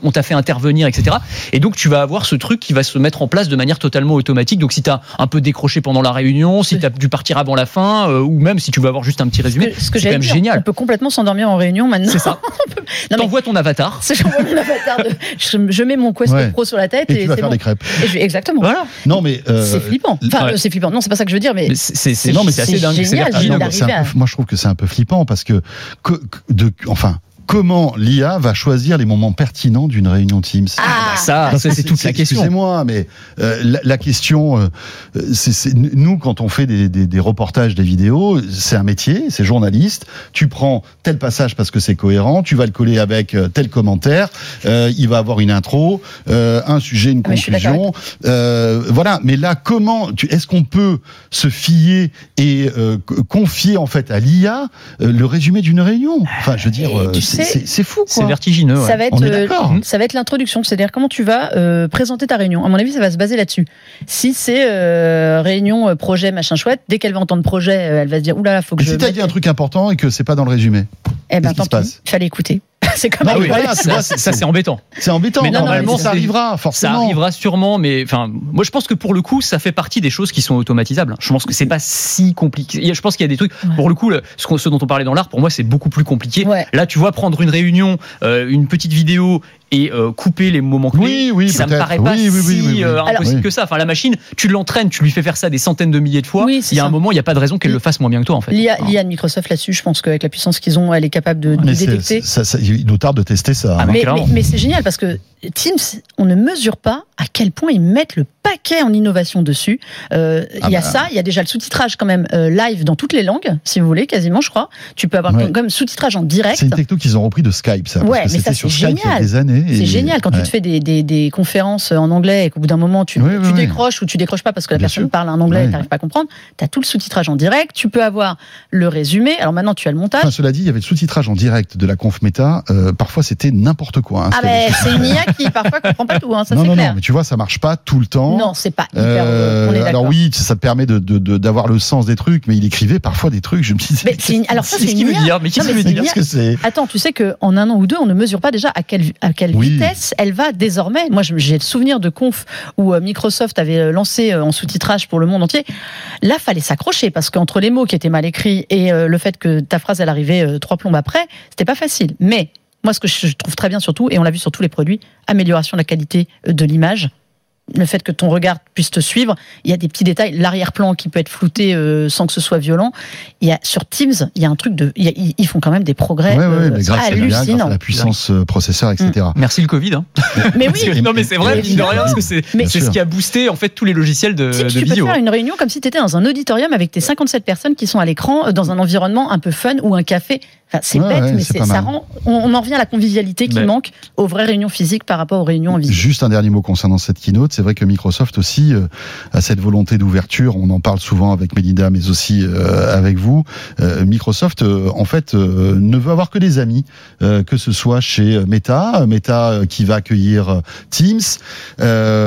on t'a fait intervenir, etc. Et donc tu vas avoir ce truc qui va se mettre en place de manière totalement automatique. Donc si tu as un peu décroché pendant la réunion, si tu as dû partir avant la fin, euh, ou même si tu veux avoir juste un petit résumé, ce que, c'est quand même dire, génial. On peut complètement s'endormir en réunion maintenant. C'est ça. T'envoies ton avatar. J'envoie mon avatar. De, je, je, mets mon Quest Ouais. Pro sur la tête Et et, tu vas faire bon. des crêpes. Exactement. Voilà. Non, mais. euh, C'est flippant. Enfin, ouais. c'est flippant. Non, c'est pas ça que je veux dire, mais Mais c'est- non, mais c'est assez dingue. Génial, un peu- moi, je trouve que c'est un peu flippant parce que, que- que- de, enfin, comment l'IA va choisir les moments pertinents d'une réunion Teams Ah, Ça, Parce ça, que c'est toute la question. Excusez-moi, mais euh, la, la question, euh, c'est c'est- nous quand on fait des, des, des reportages, des vidéos, c'est un métier, c'est journaliste. Tu prends tel passage parce que c'est cohérent, tu vas le coller avec euh, tel commentaire. euh, il va avoir une intro, euh, un sujet, une Ah, mais je suis conclusion. Euh, voilà. Mais là, comment tu- Est-ce qu'on peut se fier et euh, co- confier en fait à l'IA euh, le résumé d'une réunion? Enfin, je veux dire, Et euh, tu c'est- fou. C'est vertigineux. ouais. ça va être On est euh, d'accord. ça va être l'introduction, c'est-à-dire comment tu vas euh, présenter ta réunion? À mon avis, ça va se baser là-dessus. Si c'est euh, réunion projet machin chouette, dès qu'elle va entendre projet, elle va se dire oulala, faut que Mais je si t'as dit un truc important et que c'est pas dans le résumé, eh ben qu'est-ce qui tant se pis, passe? Il fallait écouter. c'est Bah oui, voilà, tu ça, ça, c'est embêtant. c'est embêtant. Mais non, normalement, ça arrivera, Ça forcément. arrivera sûrement, mais enfin, moi je pense que pour le coup, ça fait partie des choses qui sont automatisables. Je pense que c'est pas si compliqué. Je pense qu'il y a des trucs. Ouais. Pour le coup, ce, dont on parlait dans l'art, pour moi, c'est beaucoup plus compliqué. Ouais. Là, tu vois, prendre une réunion, euh, une petite vidéo et euh, couper les moments clés. Oui, oui, ça me paraît pas Oui, oui, oui, si oui, oui. euh, impossible Oui. que ça. Enfin, la machine, tu l'entraînes, tu lui fais faire ça des centaines de milliers de fois. Il y a un moment, il n'y a pas de raison qu'elle le fasse moins bien que toi, en fait. L'IA l'IA de Microsoft là-dessus, je pense qu'avec la puissance qu'ils ont, elle est capable de, c'est- détecter. ça, ça- il nous tarde de tester ça. Ah, hein. mais mais- mais c'est génial parce que Teams, on ne mesure pas à quel point ils mettent le paquet en innovation dessus. Euh, Ah il y a bah. ça, il y a déjà le sous-titrage quand même euh, live dans toutes les langues, si vous voulez, quasiment, je crois. Tu peux avoir Ouais. comme sous-titrage en direct. C'est une techno qu'ils ont repris de Skype, ça. Ouais, parce que mais ça, c'est Skype il y a génial. des années. et- C'est génial quand ouais. tu te fais des, des, des conférences en anglais et qu'au bout d'un moment tu, Oui, tu oui, oui. décroches ou tu décroches pas parce que la Bien personne sûr. parle un anglais et t'arrives pas à comprendre. Tu as tout le sous-titrage en direct, tu peux avoir le résumé. Alors maintenant tu as le montage. Enfin, cela dit, il y avait le sous-titrage en direct de la conf méta. euh, parfois, c'était n'importe quoi. hein, ah ben c'est une IA qui parfois comprend pas tout, hein, ça c'est clair. Mais tu vois, ça marche pas tout le temps. Non, c'est pas hyper. Euh, on est alors oui, ça te permet de d'avoir le sens des trucs, mais il écrivait parfois des trucs. Je me dis, Mais c'est une- alors ça, c'est qu'il une veut dire Mais qu'est-ce qu'il mais veut dire que c'est? Attends, tu sais qu'en un an ou deux, on ne mesure pas déjà à quelle, à quelle Oui. vitesse elle va désormais. Moi, j'ai le souvenir de conf où euh, Microsoft avait euh, lancé euh, en sous-titrage pour le monde entier. Là, fallait s'accrocher parce qu'entre les mots qui étaient mal écrits et euh, le fait que ta phrase elle arrivait euh, trois plombes après, c'était pas facile. Mais moi, ce que je trouve très bien surtout, et on l'a vu sur tous les produits, amélioration de la qualité de l'image. Le fait que ton regard puisse te suivre, il y a des petits détails, l'arrière-plan qui peut être flouté euh, sans que ce soit violent. Il y a sur Teams, il y a un truc de, il y a- ils font quand même des progrès Ouais, ouais, euh, mais grâce grâce à hallucinants. la puissance euh, processeur, etc. Merci le Covid. Hein. Mais oui, que- non mais c'est vrai, Mais mine de rien, évidemment. parce que c'est ce qui a boosté en fait tous les logiciels de, Teams, de tu peux visio. faire une réunion comme si tu étais dans un auditorium avec tes 57 personnes qui sont à l'écran, dans un environnement un peu fun ou un café. Enfin, c'est Ouais, bête, ouais, mais ça rend. On, on en revient à la convivialité qui Mais- manque aux vraies réunions physiques par rapport aux réunions en visio. Juste un dernier mot concernant cette keynote. C'est vrai que Microsoft aussi euh, a cette volonté d'ouverture. On en parle souvent avec Melinda, mais aussi euh, avec vous. Euh, Microsoft, euh, en fait, ne veut avoir que des amis, que ce soit chez Meta, Meta qui va accueillir Teams,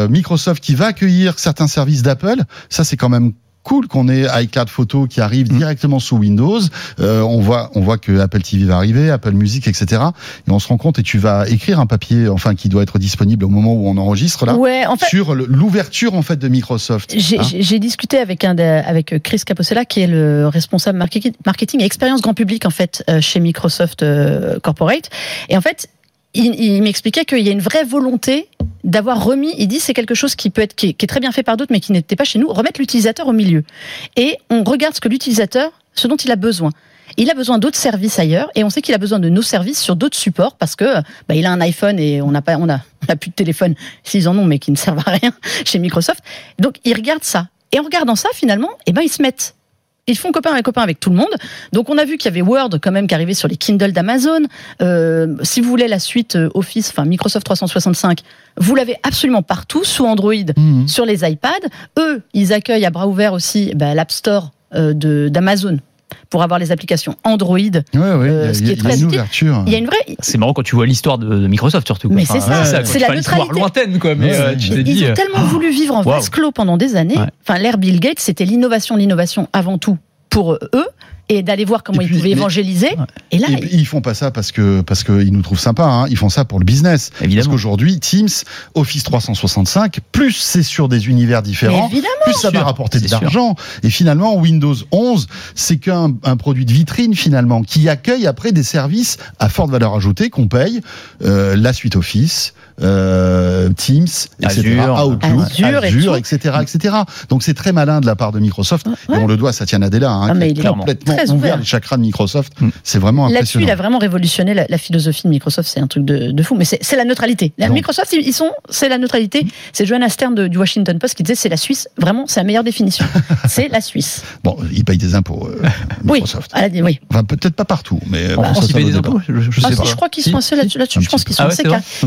Microsoft qui va accueillir certains services d'Apple. Ça, c'est quand même cool qu'on ait iCloud Photo qui arrive Mm. directement sous Windows. Euh, on voit, on voit que Apple TV va arriver, Apple Music, etc. Et on se rend compte et tu vas écrire un papier, enfin qui doit être disponible au moment où on enregistre là, Ouais, en fait. sur l'ouverture en fait de Microsoft. J'ai Hein j'ai- j'ai discuté avec un des- avec Chris Caposella qui est le responsable marketing, marketing et expérience grand public en fait euh, chez Microsoft euh, Corporate et en fait il, il m'expliquait qu'il y a une vraie volonté d'avoir remis, il dit c'est quelque chose qui peut être qui est, très bien fait par d'autres mais qui n'était pas chez nous, remettre l'utilisateur au milieu et on regarde ce que l'utilisateur ce dont il a besoin. Il a besoin d'autres services ailleurs et on sait qu'il a besoin de nos services sur d'autres supports parce que bah, il a un iPhone et on n'a pas, on a, on a plus de téléphone s'ils en ont mais qui ne servent à rien chez Microsoft. Donc il regarde ça et en regardant ça finalement, eh ben ils se mettent ils font copain avec copain avec tout le monde. Donc on a vu qu'il y avait Word quand même qui arrivait sur les Kindle d'Amazon. Euh, si vous voulez la suite euh, Office, enfin Microsoft 365, vous l'avez absolument partout sous Android, mmh. sur les iPads. Eux, ils accueillent à bras ouverts aussi bah, l'App Store euh, d'Amazon pour avoir les applications Android. Ouais, ouais, euh, ce qui est très une ouverture. Il y a une vraie. C'est marrant quand tu vois l'histoire de, Microsoft surtout. Mais c'est ça, c'est la neutralité. lointaine quoi. Mais euh, tu ils, ont tellement voulu vivre en vase clos pendant des années. Enfin, l'ère Bill Gates, c'était l'innovation, l'innovation avant tout pour eux et d'aller voir comment ils pouvaient évangéliser. Et là, ils... font pas ça parce que parce qu'ils nous trouvent sympas. Hein. Ils font ça pour le business. Évidemment. Parce qu'aujourd'hui, Teams, Office 365, plus c'est sur des univers différents, plus ça va rapporter de l'argent. Et finalement, Windows 11, c'est qu'un un produit de vitrine finalement qui accueille après des services à forte valeur ajoutée qu'on paye, euh, la suite Office, euh, Teams, etc., Outlook, Azure, etc., etc. Donc c'est très malin de la part de Microsoft et on le doit à Satya Nadella, hein, ah, qui complètement ouvert, les chakras de Microsoft. Mm. C'est vraiment impressionnant. Là-dessus, il a vraiment révolutionné la, philosophie de Microsoft. C'est un truc de, fou. Mais c'est la neutralité. La Microsoft, ils sont, c'est la neutralité. Mm. C'est Joanna Stern du Washington Post qui disait c'est la Suisse. Vraiment, c'est la meilleure définition. c'est la Suisse. Bon, ils payent des impôts. Euh, Microsoft. Oui, oui. Enfin, peut-être pas partout, mais bah, ils payent des impôts. Je, ah, sais pas. je crois qu'ils sont assez là-dessus. je pense qu'ils sont ah assez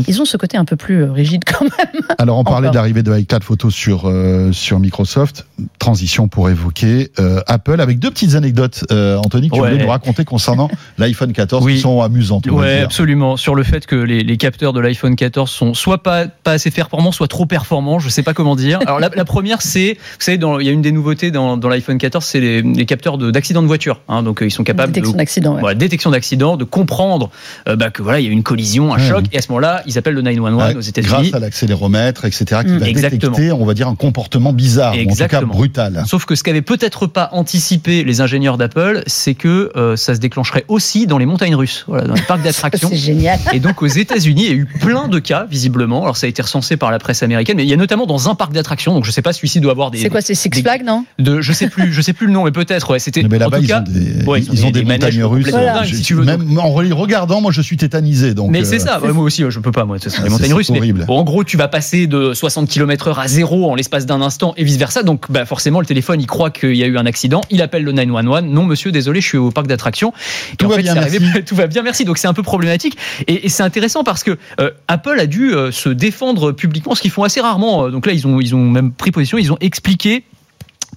Ils ont ce côté un peu plus euh, rigide quand même. Alors, on parlait d'arrivée de iCloud Photo sur euh, sur Microsoft. Transition pour évoquer Apple avec deux petites anecdotes. Anthony, que tu voulais nous raconter concernant l'iPhone 14 qui sont amusantes. Oui, absolument. Sur le fait que les, capteurs de l'iPhone 14 sont soit pas, pas assez performants, soit trop performants. Je sais pas comment dire. Alors la, première, c'est, vous savez, il y a une des nouveautés dans, dans l'iPhone 14, c'est les, capteurs d'accident de, voiture. Hein. donc ils sont capables détection d'accident, ouais. détection d'accident, de comprendre euh, bah, que voilà, il y a une collision, un choc, et à ce moment-là, ils appellent le 911 aux États-Unis. Grâce à l'accéléromètre, etc., qui va Exactement. détecter, on va dire, un comportement bizarre, ou en tout cas brutal. Sauf que ce qu'avaient peut-être pas anticipé les ingénieurs d'Apple, c'est que euh, ça se déclencherait aussi dans les montagnes russes, voilà, dans les parcs d'attractions. C'est génial. Et donc aux États-Unis, il y a eu plein de cas visiblement. Alors ça a été recensé par la presse américaine, mais il y a notamment dans un parc d'attractions. Donc je sais pas, celui-ci doit avoir des. C'est quoi, c'est Six Flags, non de, Je sais plus, je sais plus le nom, mais peut-être. Ouais, c'était. Mais là-bas, ils, ont des, ils, ont des, montagnes russes. Voilà. Si tu veux, même en regardant, moi, je suis tétanisé. Donc. Mais c'est ça. moi aussi, je peux pas. Moi, les montagnes russes. Horrible. bon, en gros, tu vas passer de 60 km/h à zéro en l'espace d'un instant et vice versa. Donc, bah, forcément, le téléphone, il croit qu'il y a eu un accident. Il appelle le 911. Non, monsieur, désolé, je suis au parc d'attractions. Tout va bien, tout va bien, merci. Donc c'est un peu problématique et, c'est intéressant parce que euh, Apple a dû euh, se défendre publiquement, ce qu'ils font assez rarement. Donc là, ils ont ils ont même pris position, ils ont expliqué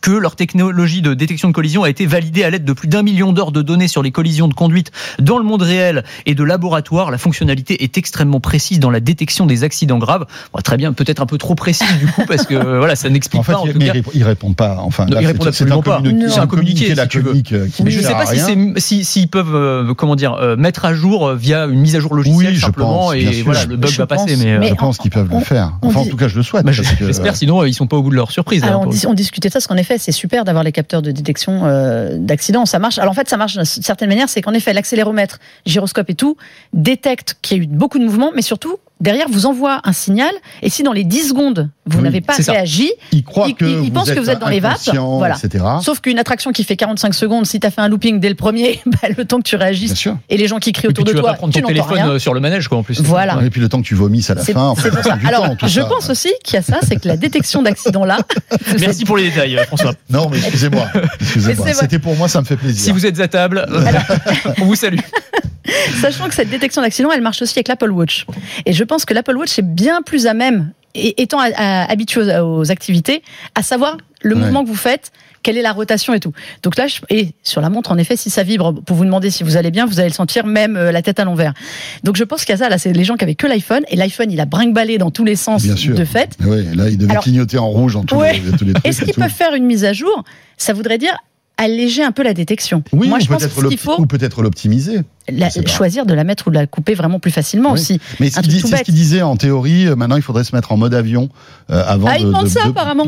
que leur technologie de détection de collision a été validée à l'aide de plus d'un million d'heures de données sur les collisions de conduite dans le monde réel et de laboratoire. La fonctionnalité est extrêmement précise dans la détection des accidents graves. très bien, peut-être un peu trop précise du coup parce que voilà, ça n'explique en fait, pas. En tout cas. ils répondent pas. Enfin, là, ils répondent absolument pas. C'est un communiqué. La communique, mais je ne sais pas s'ils si, si, peuvent, euh, comment dire, euh, mettre à jour euh, via une mise à jour logicielle oui, simplement pense, et voilà, le bug va passer. Mais, je pense qu'ils peuvent le faire. Enfin, en tout cas, je le souhaite. J'espère, sinon ils sont pas au bout de leur surprise. Hein, on discutait ça, parce qu'en effet, c'est super d'avoir les capteurs de détection euh, d'accidents. Ça marche. Alors en fait, ça marche d'une certaine manière, c'est qu'en effet, l'accéléromètre, gyroscope et tout détecte qu'il y a eu beaucoup de mouvements, mais surtout derrière vous envoie un signal. Et si dans les 10 secondes, vous n'avez pas réagi, il, croit que il, pense que vous êtes dans les vapes. Voilà. Sauf qu'une attraction qui fait 45 secondes, si tu as fait un looping dès le premier, bah, le temps que tu réagisses et les gens qui crient autour de toi, vas pas prendre ton téléphone rien. Euh, sur le manège, quoi, en plus. Voilà. Et puis le temps que tu vomisses à la fin. Alors, je pense aussi qu'il y a ça, c'est que la détection d'accident là. Merci pour les détails, euh, François. Non, mais excusez-moi. C'était pour moi, ça me fait plaisir. Si vous êtes à table, on vous salue. Sachant que cette détection d'accident, elle marche aussi avec l'Apple Watch. Et je pense que l'Apple Watch est bien plus à même, étant habitué aux activités, à savoir le mouvement que vous faites, quelle est la rotation et tout. Donc là, et sur la montre, en effet, si ça vibre, pour vous demander si vous allez bien, vous allez le sentir même euh, la tête à l'envers. Donc je pense qu'il y a ça, là, c'est les gens qui avaient que l'iPhone, et l'iPhone, il a brinque-ballé dans tous les sens de fait. Oui, là, il devait clignoter en rouge en tous, les, tous les trucs. Est-ce qu'ils peuvent faire une mise à jour? Ça voudrait dire alléger un peu la détection. Oui, Moi, je pense qu'il faut... ou peut-être l'optimiser. Choisir de la mettre ou de la couper vraiment plus facilement aussi. Mais c'est ce qu'il disait en théorie. Euh, maintenant, il faudrait se mettre en mode avion euh, avant ah, de. Ah, il ça apparemment.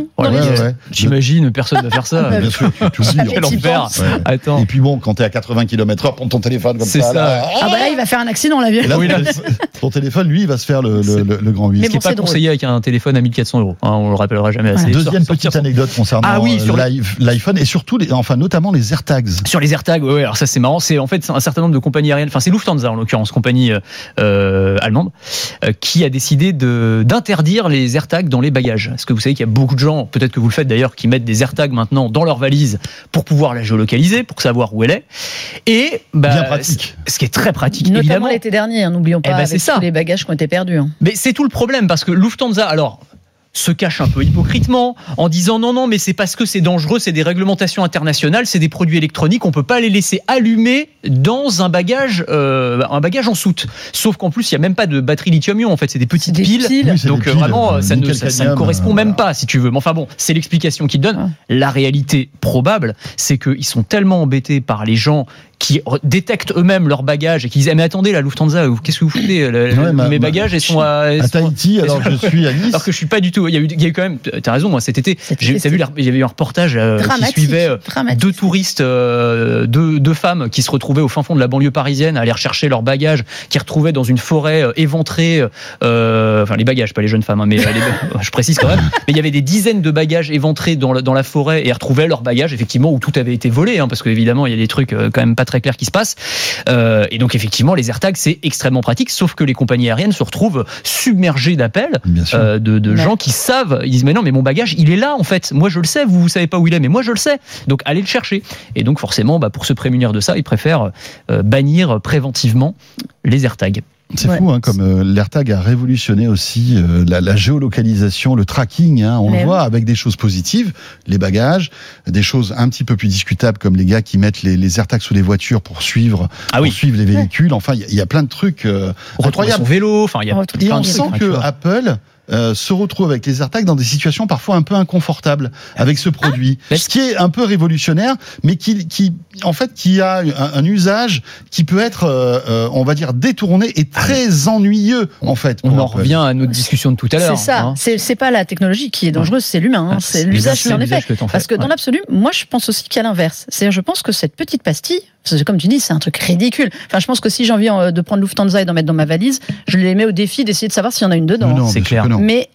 J'imagine, personne ne va faire ça. Bien sûr, tu Attends. Et puis bon, quand tu es à 80 km/h, prends ton téléphone comme ça. ça. ah bah là, il va faire un accident l'avion. ton téléphone, lui, il va se faire le, le, grand 8. Ce qui n'est pas conseillé avec un téléphone à 1400 euros. Hein, on le rappellera jamais assez. Deuxième petite anecdote concernant ah euh, l'iPhone et surtout, enfin notamment les AirTags. Sur les AirTags, oui. Alors ça, c'est marrant. C'est en fait un certain nombre de compagnies Enfin, c'est Lufthansa en l'occurrence, compagnie euh, allemande, euh, qui a décidé d'interdire les AirTags dans les bagages. Est-ce que vous savez qu'il y a beaucoup de gens, peut-être que vous le faites d'ailleurs, qui mettent des AirTags maintenant dans leur valise pour pouvoir la géolocaliser, pour savoir où elle est. Et bah, Bien pratique. Ce qui est très pratique, Notamment l'été dernier, hein, n'oublions pas, eh ben, avec tous les bagages qui ont été perdus. Hein. Mais c'est tout le problème parce que Lufthansa, alors se cache un peu hypocritement en disant non non mais c'est parce que c'est dangereux, c'est des réglementations internationales, c'est des produits électroniques, on peut pas les laisser allumer dans un bagage euh, un bagage en soute. Sauf qu'en plus il y a même pas de batterie lithium-ion en fait, c'est des petites piles, donc vraiment euh, ça, ne, ça, ne, correspond même pas si tu veux. Mais enfin bon, c'est l'explication qu'ils donnent. La réalité probable, c'est qu'ils sont tellement embêtés par les gens qui détectent eux-mêmes leurs bagages et qui disent eh, mais attendez la Lufthansa qu'est-ce que vous foutez mes bagages ils sont à, à Tahiti alors que je suis à Nice. Alors que je suis pas du tout il y a eu, il y a eu quand même t'as raison moi cet été j'ai vu il y avait eu un reportage euh, qui suivait euh, deux touristes euh, deux, deux, femmes qui se retrouvaient au fin fond de la banlieue parisienne à aller rechercher leurs bagages qui retrouvaient dans une forêt éventrée enfin les bagages pas les jeunes femmes hein, mais je précise quand même. Mais il y avait des dizaines de bagages éventrés dans la, dans la forêt et retrouvaient leurs bagages effectivement où tout avait été volé hein, parce que évidemment il y a des trucs quand même pas très clair qui se passe. Euh, et donc effectivement, les AirTags c'est extrêmement pratique, sauf que les compagnies aériennes se retrouvent submergées d'appels euh, de, gens qui savent, ils disent mais non, mais mon bagage, il est là en fait. Moi je le sais, vous vous savez pas où il est, mais moi je le sais. Donc allez le chercher. Et donc forcément, bah, pour se prémunir de ça, ils préfèrent euh, bannir préventivement les AirTags. C'est fou, hein, comme euh, l'AirTag a révolutionné aussi euh, la, géolocalisation, le tracking. Hein, on le voit avec des choses positives, les bagages, des choses un petit peu plus discutables comme les gars qui mettent les, les AirTags sous les voitures pour suivre, ah pour suivre les véhicules. Enfin, il y, a plein de trucs euh, incroyables. vélo. Enfin, il y a. Et on sent que Apple euh, se retrouve avec les AirTags dans des situations parfois un peu inconfortables avec ce produit, ah, ce qui est un peu révolutionnaire, mais qui, qui en fait, qui a un, usage qui peut être, euh, euh, on va dire, détourné et très ennuyeux en fait. On en revient à notre discussion de tout à l'heure. C'est ça. Hein. C'est pas la technologie qui est dangereuse, c'est l'humain. Hein. Ah, c'est l'usage en effet. Parce que dans l'absolu, moi, je pense aussi qu'il y a l'inverse. C'est-à-dire, je pense que cette petite pastille, comme tu dis, c'est un truc ridicule. Enfin, je pense que si j'ai envie de prendre Lufthansa et d'en mettre dans ma valise, je les mets au défi d'essayer de savoir s'il y en a une dedans. C'est clair. Mais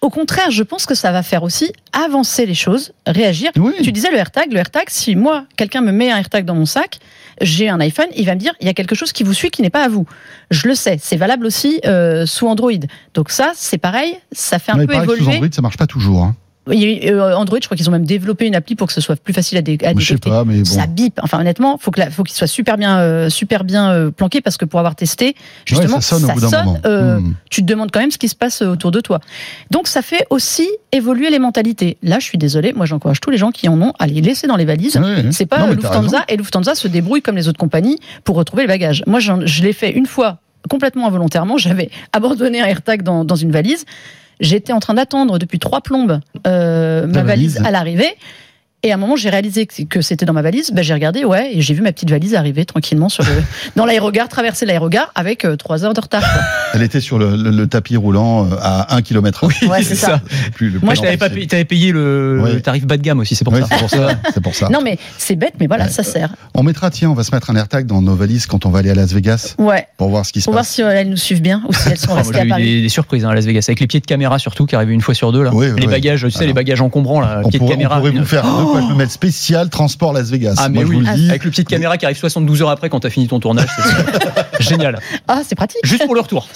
au contraire, je pense que ça va faire aussi avancer les choses, réagir. Tu disais le AirTag, le AirTag, si moi, quelqu'un me met un AirTag dans mon sac, j'ai un iPhone, il va me dire, il y a quelque chose qui vous suit qui n'est pas à vous. Je le sais, c'est valable aussi euh, sous Android. Donc ça, c'est pareil, ça fait un peu évoluer. Sous Android, ça marche pas toujours. Hein. Euh, Android, je crois qu'ils ont même développé une appli pour que ce soit plus facile à, dé à détecter. Pas, mais bon. Ça bip. Enfin, honnêtement, faut que faut qu'il soit super bien, euh, super bien euh, planqué parce que pour avoir testé, justement, ça sonne. Ça sonne hmm. Tu te demandes quand même ce qui se passe autour de toi. Donc, ça fait aussi évoluer les mentalités. Là, je suis désolé, moi, j'encourage tous les gens qui en ont à les laisser dans les valises. C'est pas Lufthansa et Lufthansa se débrouille comme les autres compagnies pour retrouver les bagages. Moi, je l'ai fait une fois complètement involontairement. J'avais abandonné un AirTag dans, dans une valise. J'étais en train d'attendre depuis trois plombes euh, ma valise à l'arrivée. Et à un moment, j'ai réalisé que c'était dans ma valise. Ben, j'ai regardé, ouais, et j'ai vu ma petite valise arriver tranquillement sur le, dans l'aérogare, traverser l'aérogare avec euh, trois heures de retard. Elle était sur le, tapis roulant euh, à 1 km Oui, c'est ça. Moi, je t'avais pas payé, avais payé le, tarif bas de gamme aussi, c'est pour, pour, ça. c'est pour ça. Non, mais c'est bête, mais voilà, ça sert. On mettra, tiens, on va se mettre un AirTag dans nos valises quand on va aller à Las Vegas. Ouais. Pour voir ce qui se passe. Pour voir si elles nous suivent bien ou si elles sont restées à Paris. Eu des, surprises hein, à Las Vegas, avec les pieds de caméra surtout, qui arrivaient une fois sur deux. Là. les bagages, tu sais, les bagages encombrants, là, pieds de caméra. On pourrait vous faire quoi je me mettre spécial transport Las Vegas. Ah, mais oui, avec le petit caméra qui arrive 72 heures après quand tu as fini ton tournage. C'est génial. Ah, c'est pratique. Juste pour le retour.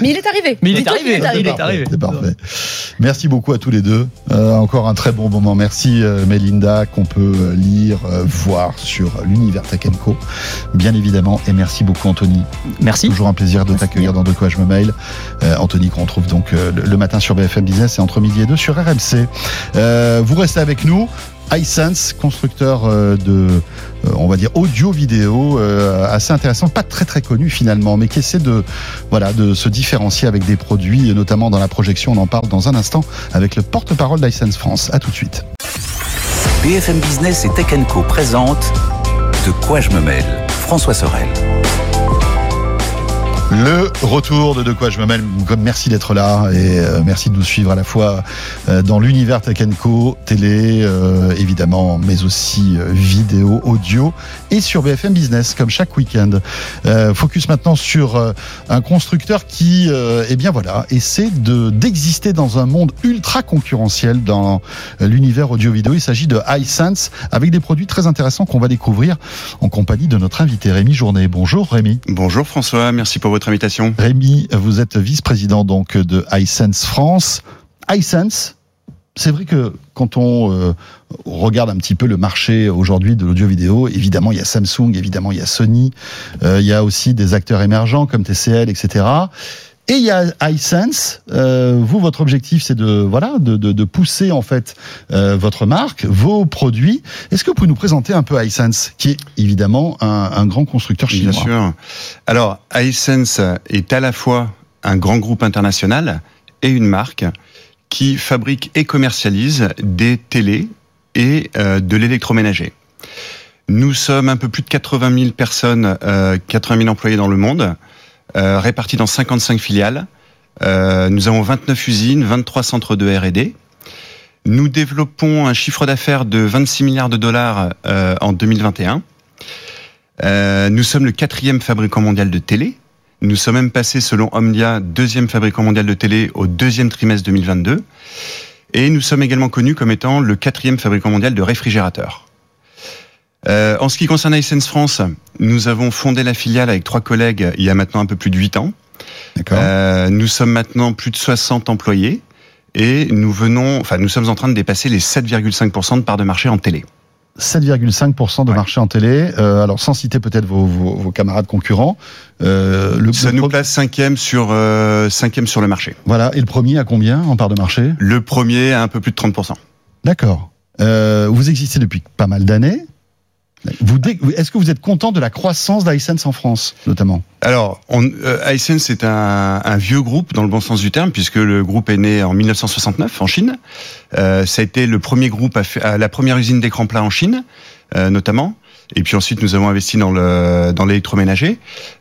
Mais il est arrivé. Mais il est arrivé. Il est arrivé. C'est parfait. Merci beaucoup à tous les deux. Euh, encore un très bon moment. Merci euh, Melinda, qu'on peut euh, lire, voir sur l'univers Tech Co. Bien évidemment. Et merci beaucoup Anthony. Merci. Toujours un plaisir de t'accueillir dans De quoi je me mail. Anthony qu'on retrouve donc le, matin sur BFM Business et entre midi et deux sur RMC. vous restez avec nous iSense, constructeur euh, de, euh, on va dire, audio-vidéo euh, assez intéressant, pas très très connu finalement, mais qui essaie de, voilà, de se différencier avec des produits, notamment dans la projection. On en parle dans un instant avec le porte-parole d'iSense France. À tout de suite. BFM Business et Tech Co présente De quoi je me mêle? François Sorel. Le retour de De quoi je mêle. Merci d'être là et euh, merci de nous suivre à la fois euh, dans l'univers Tech télé euh, évidemment, mais aussi vidéo, audio et sur BFM Business comme chaque week-end. focus maintenant sur un constructeur qui, eh bien voilà, essaie de d'exister dans un monde ultra concurrentiel dans l'univers audio-vidéo. Il s'agit de iSense avec des produits très intéressants qu'on va découvrir en compagnie de notre invité Rémi Journet. Bonjour Rémi. Bonjour François, merci pour votre Rémi, vous êtes vice-président donc de iSense France. iSense, c'est vrai que quand on euh, regarde un petit peu le marché aujourd'hui de l'audio vidéo, évidemment il y a Samsung, évidemment il y a Sony, euh, il y a aussi des acteurs émergents comme TCL, etc. Et il y a iSense. Euh, vous, votre objectif, c'est de voilà de, de, de, pousser en fait euh, votre marque, vos produits. Est-ce que vous pouvez nous présenter un peu iSense, qui est évidemment un, un grand constructeur chinois Bien sûr. Alors, iSense est à la fois un grand groupe international et une marque qui fabrique et commercialise des télés et euh, de l'électroménager. Nous sommes un peu plus de 80 000 personnes, euh, 80 000 employés dans le monde. Euh, répartis dans 55 filiales. Euh, nous avons 29 usines, 23 centres de R&D. Nous développons un chiffre d'affaires de 26 milliards de dollars euh, en 2021. nous sommes le quatrième fabricant mondial de télé. Nous sommes même passés, selon Omdia, deuxième fabricant mondial de télé au deuxième trimestre 2022. Et nous sommes également connus comme étant le quatrième fabricant mondial de réfrigérateurs. Euh, en ce qui concerne iSense France, nous avons fondé la filiale avec trois collègues il y a maintenant un peu plus de 8 ans. Euh, nous sommes maintenant plus de 60 employés et nous venons, enfin, nous sommes en train de dépasser les 7,5% de part de marché en télé. 7,5% de marché en télé. Euh, alors sans citer peut-être vos, vos, vos, camarades concurrents. Euh, le, Ça nous place cinquième sur euh, cinquième sur le marché. Voilà. Et le premier à combien en part de marché? Le premier à un peu plus de 30%. D'accord. Euh, vous existez depuis pas mal d'années. Vous, est-ce que vous êtes content de la croissance d'iSense en France, notamment? Alors, on, euh, iSense est un, un, vieux groupe dans le bon sens du terme, puisque le groupe est né en 1969 en Chine. Euh, ça a été le premier groupe à, à la première usine d'écran plat en Chine, euh, notamment. Et puis ensuite, nous avons investi dans le dans l'électroménager.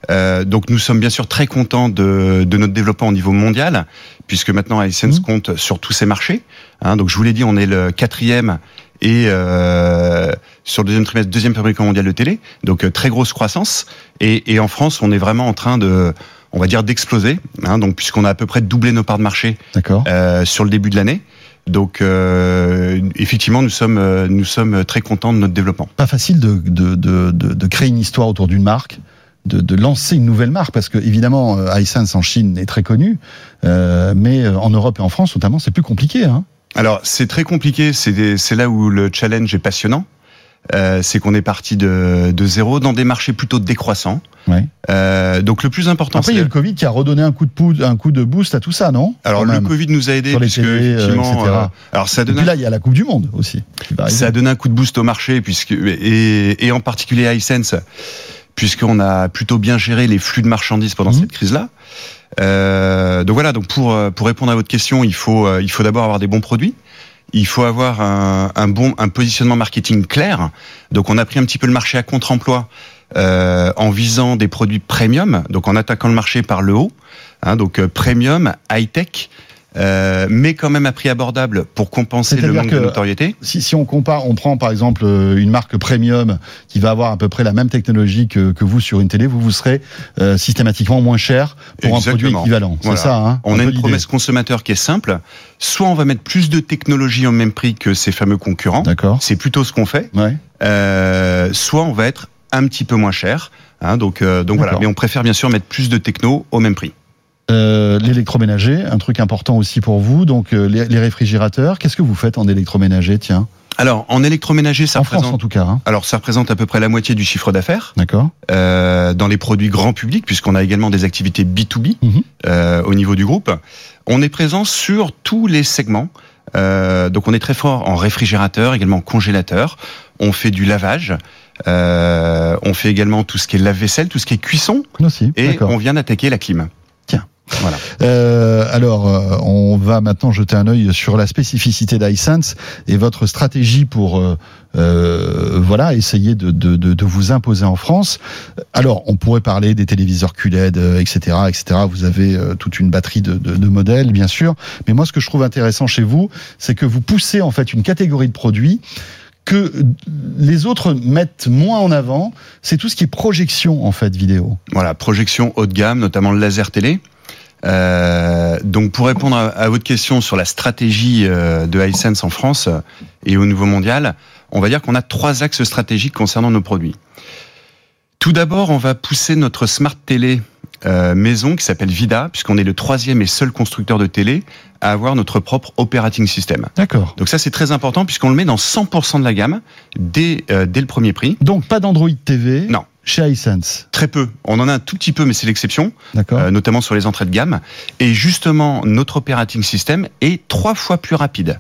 Euh, donc, nous sommes bien sûr très contents de, de notre développement au niveau mondial, puisque maintenant iSense mmh. compte sur tous ces marchés. Hein, donc, je vous l'ai dit, on est le quatrième et euh, sur le deuxième trimestre, deuxième fabricant mondial de télé. Donc euh, très grosse croissance. Et, et, en France, on est vraiment en train de, on va dire, d'exploser. Hein, donc puisqu'on a à peu près doublé nos parts de marché euh, sur le début de l'année. Donc euh, effectivement, nous sommes euh, nous sommes très contents de notre développement. Pas facile de de, de, de créer une histoire autour d'une marque. De, de, lancer une nouvelle marque parce que évidemment iSense en Chine est très connu, euh, mais en Europe et en France notamment c'est plus compliqué. Hein alors c'est très compliqué, c'est là où le challenge est passionnant. Euh, c'est qu'on est parti de, de, zéro dans des marchés plutôt décroissants. Ouais. Euh, donc le plus important. Après, il y a le Covid qui a redonné un coup de poudre, un coup de boost à tout ça, non? Alors le Covid nous a aidé puisque télés, effectivement. Euh, alors ça donne. Et puis là, il y a la Coupe du Monde aussi. ça a donné un coup de boost au marché puisque et, et en particulier à iSense puisqu'on a plutôt bien géré les flux de marchandises pendant mmh. cette crise-là. Euh, donc voilà, donc pour euh, pour répondre à votre question, il faut euh, il faut d'abord avoir des bons produits. Il faut avoir un, un, bon un positionnement marketing clair. Donc on a pris un petit peu le marché à contre-emploi euh, en visant des produits premium, donc en attaquant le marché par le haut. Hein, donc euh, premium, high tech, euh, mais quand même à prix abordable pour compenser le manque de notoriété. Si, si, on compare, on prend par exemple euh, une marque premium qui va avoir à peu près la même technologie que, que vous sur une télé, vous vous serez euh, systématiquement moins cher pour un produit équivalent. C'est ça. Hein, on a une promesse consommateur qui est simple. Soit on va mettre plus de technologie au même prix que ces fameux concurrents. D'accord. C'est plutôt ce qu'on fait. Ouais. Euh, soit on va être un petit peu moins cher. Hein, donc donc voilà. Mais on préfère bien sûr mettre plus de techno au même prix. Euh, l'électroménager, un truc important aussi pour vous, donc euh, les, les, réfrigérateurs. Qu'est-ce que vous faites en électroménager, tiens alors, en électroménager, ça en représente. France, en tout cas. Hein. Alors, ça représente à peu près la moitié du chiffre d'affaires. D'accord. Euh, dans les produits grand public, puisqu'on a également des activités B2B mmh. euh, au niveau du groupe. On est présent sur tous les segments. Donc, on est très fort en réfrigérateur, également congélateur. On fait du lavage. On fait également tout ce qui est lave-vaisselle, tout ce qui est cuisson. Aussi, et on vient d'attaquer la clim. Voilà. Euh, alors, euh, on va maintenant jeter un œil sur la spécificité d'iSense et votre stratégie pour euh, euh, voilà essayer de, de, de, de, vous imposer en France. Alors, on pourrait parler des téléviseurs QLED, etc., etc. Vous avez toute une batterie de, de, modèles, bien sûr. Mais moi, ce que je trouve intéressant chez vous, c'est que vous poussez en fait une catégorie de produits que les autres mettent moins en avant, c'est tout ce qui est projection en fait vidéo. Voilà, projection haut de gamme, notamment le laser télé. Euh, donc pour répondre à, votre question sur la stratégie euh, de Hisense en France et au niveau mondial, on va dire qu'on a trois axes stratégiques concernant nos produits. Tout d'abord, on va pousser notre smart télé euh, maison qui s'appelle Vida, puisqu'on est le troisième et seul constructeur de télé à avoir notre propre operating system. D'accord. Donc ça c'est très important puisqu'on le met dans 100% de la gamme dès, euh, dès le premier prix. Donc pas d'Android TV Non. Chez iSense Très peu. On en a un tout petit peu, mais c'est l'exception. D'accord. Euh, notamment sur les entrées de gamme. Et justement, notre operating system est trois fois plus rapide.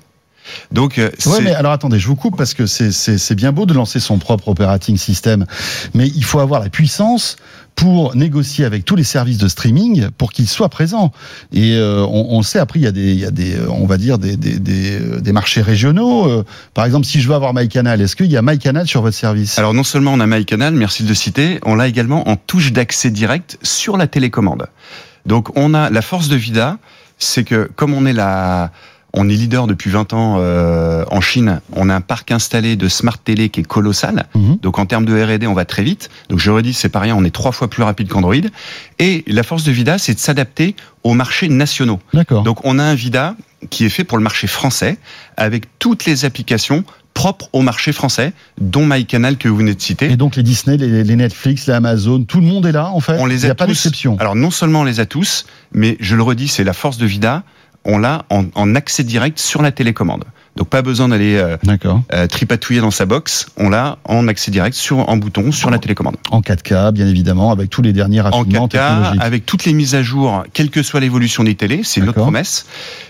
Donc, euh, ouais, mais alors attendez, je vous coupe parce que c'est bien beau de lancer son propre operating system, mais il faut avoir la puissance pour négocier avec tous les services de streaming pour qu'ils soient présents. Et euh, on, on, sait après il y a des, il y a des, on va dire des, des, des, des marchés régionaux. Euh, par exemple, si je veux avoir MyCanal, est-ce qu'il y a MyCanal sur votre service? Alors non seulement on a MyCanal, merci de le citer, on l'a également en touche d'accès direct sur la télécommande. Donc on a la force de Vida, c'est que comme on est la on est leader depuis 20 ans euh, en Chine. On a un parc installé de smart télé qui est colossal. Mhm. Donc en termes de R&D, on va très vite. Donc je redis, c'est pas rien. On est trois fois plus rapide qu'Android. Et la force de Vida, c'est de s'adapter aux marchés nationaux. D'accord. Donc on a un Vida qui est fait pour le marché français avec toutes les applications propres au marché français, dont MyCanal que vous venez de citer. Et donc les Disney, les, Netflix, les Amazon, tout le monde est là en fait. On les a, Il n'y a pas d'exception. Alors non seulement on les a tous, mais je le redis, c'est la force de Vida on l'a en, accès direct sur la télécommande. Donc pas besoin d'aller euh, euh, tripatouiller dans sa box, on l'a en accès direct sur en bouton sur la télécommande. En 4K bien évidemment avec tous les derniers raffinements en 4K, avec toutes les mises à jour, quelle que soit l'évolution des télés, c'est notre promesse.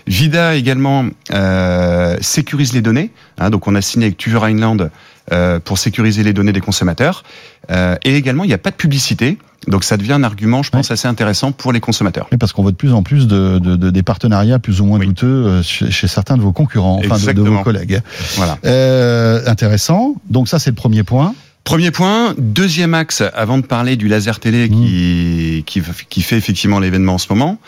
Vida également euh, sécurise les données, hein, donc on a signé avec Tuver Island euh, pour sécuriser les données des consommateurs. Euh, et également, il n'y a pas de publicité. Donc ça devient un argument, je pense, assez intéressant pour les consommateurs. Oui, parce qu'on voit de plus en plus de, de, des partenariats plus ou moins douteux euh, chez, certains de vos concurrents, enfin de, vos collègues. Voilà. Euh, intéressant. Donc ça, c'est le premier point. Premier point. Deuxième axe, avant de parler du laser télé mmh. qui, qui, qui fait effectivement l'événement en ce moment.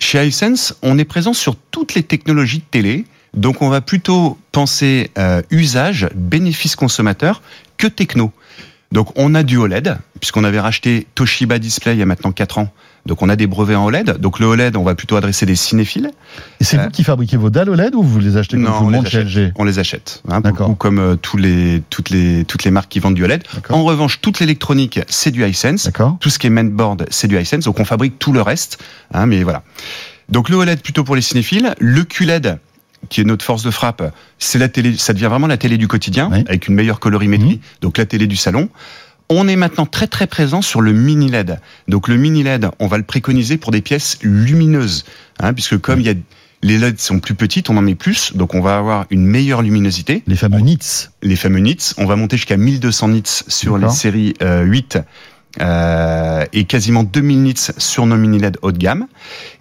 Chez iSense, on est présent sur toutes les technologies de télé donc on va plutôt penser euh, usage, bénéfice consommateur que techno. Donc on a du OLED, puisqu'on avait racheté Toshiba Display il y a maintenant 4 ans. Donc on a des brevets en OLED. Donc le OLED, on va plutôt adresser des cinéphiles. Et c'est vous euh, qui fabriquez vos dalles OLED ou vous les achetez comme tout le monde chez LG On les achète. Hein, D'accord. Comme euh, tous les, toutes, les, toutes les marques qui vendent du OLED. En revanche, toute l'électronique, c'est du Hisense. Tout ce qui est mainboard, c'est du Hisense. Donc on fabrique tout le reste. Hein, mais voilà. Donc le OLED plutôt pour les cinéphiles. Le QLED, qui est notre force de frappe, c'est la télé, ça devient vraiment la télé du quotidien, avec une meilleure colorimétrie, mhm. donc la télé du salon. On est maintenant très très présent sur le mini LED. Donc le mini LED, on va le préconiser pour des pièces lumineuses, hein, puisque comme il y a les LED sont plus petites, on en met plus, donc on va avoir une meilleure luminosité. Les fameux nits. Les fameux nits. On va monter jusqu'à 1200 nits sur les séries 8 euh, et quasiment 2000 nits sur nos mini LED haut de gamme.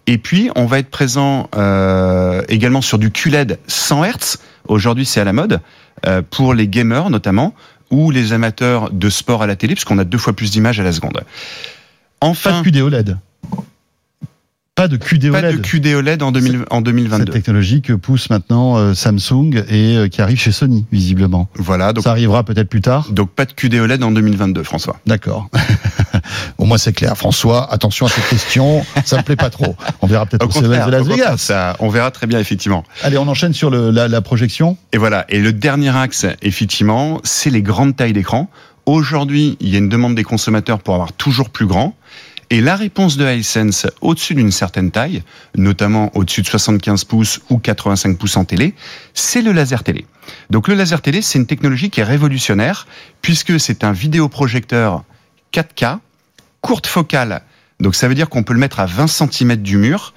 Et puis, on va être présent euh, également sur du QLED 100 Hz. Aujourd'hui, c'est à la mode euh, pour les gamers notamment ou les amateurs de sport à la télé, puisqu'on a deux fois plus d'images à la seconde. Enfin, pas de OLED. Pas de QD OLED. Pas de QD OLED en, 2022. Cette technologie que pousse maintenant euh, Samsung et euh, qui arrive chez Sony, visiblement. Voilà. Donc, ça arrivera peut-être plus tard. Donc pas de QD OLED en 2022, François. D'accord. Au moins c'est clair. François, attention à cette question. ça me plaît pas trop. On verra peut-être au, au de Las Vegas. Ça, on verra très bien, effectivement. Allez, on enchaîne sur le, la, la projection. Et voilà. Et le dernier axe, effectivement, c'est les grandes tailles d'écran. Aujourd'hui, il y a une demande des consommateurs pour avoir toujours plus grand. Et la réponse de Hisense au-dessus d'une certaine taille, notamment au-dessus de 75 pouces ou 85 pouces en télé, c'est le laser télé. Donc le laser télé, c'est une technologie qui est révolutionnaire puisque c'est un vidéoprojecteur 4K, courte focale. Donc ça veut dire qu'on peut le mettre à 20 cm du mur,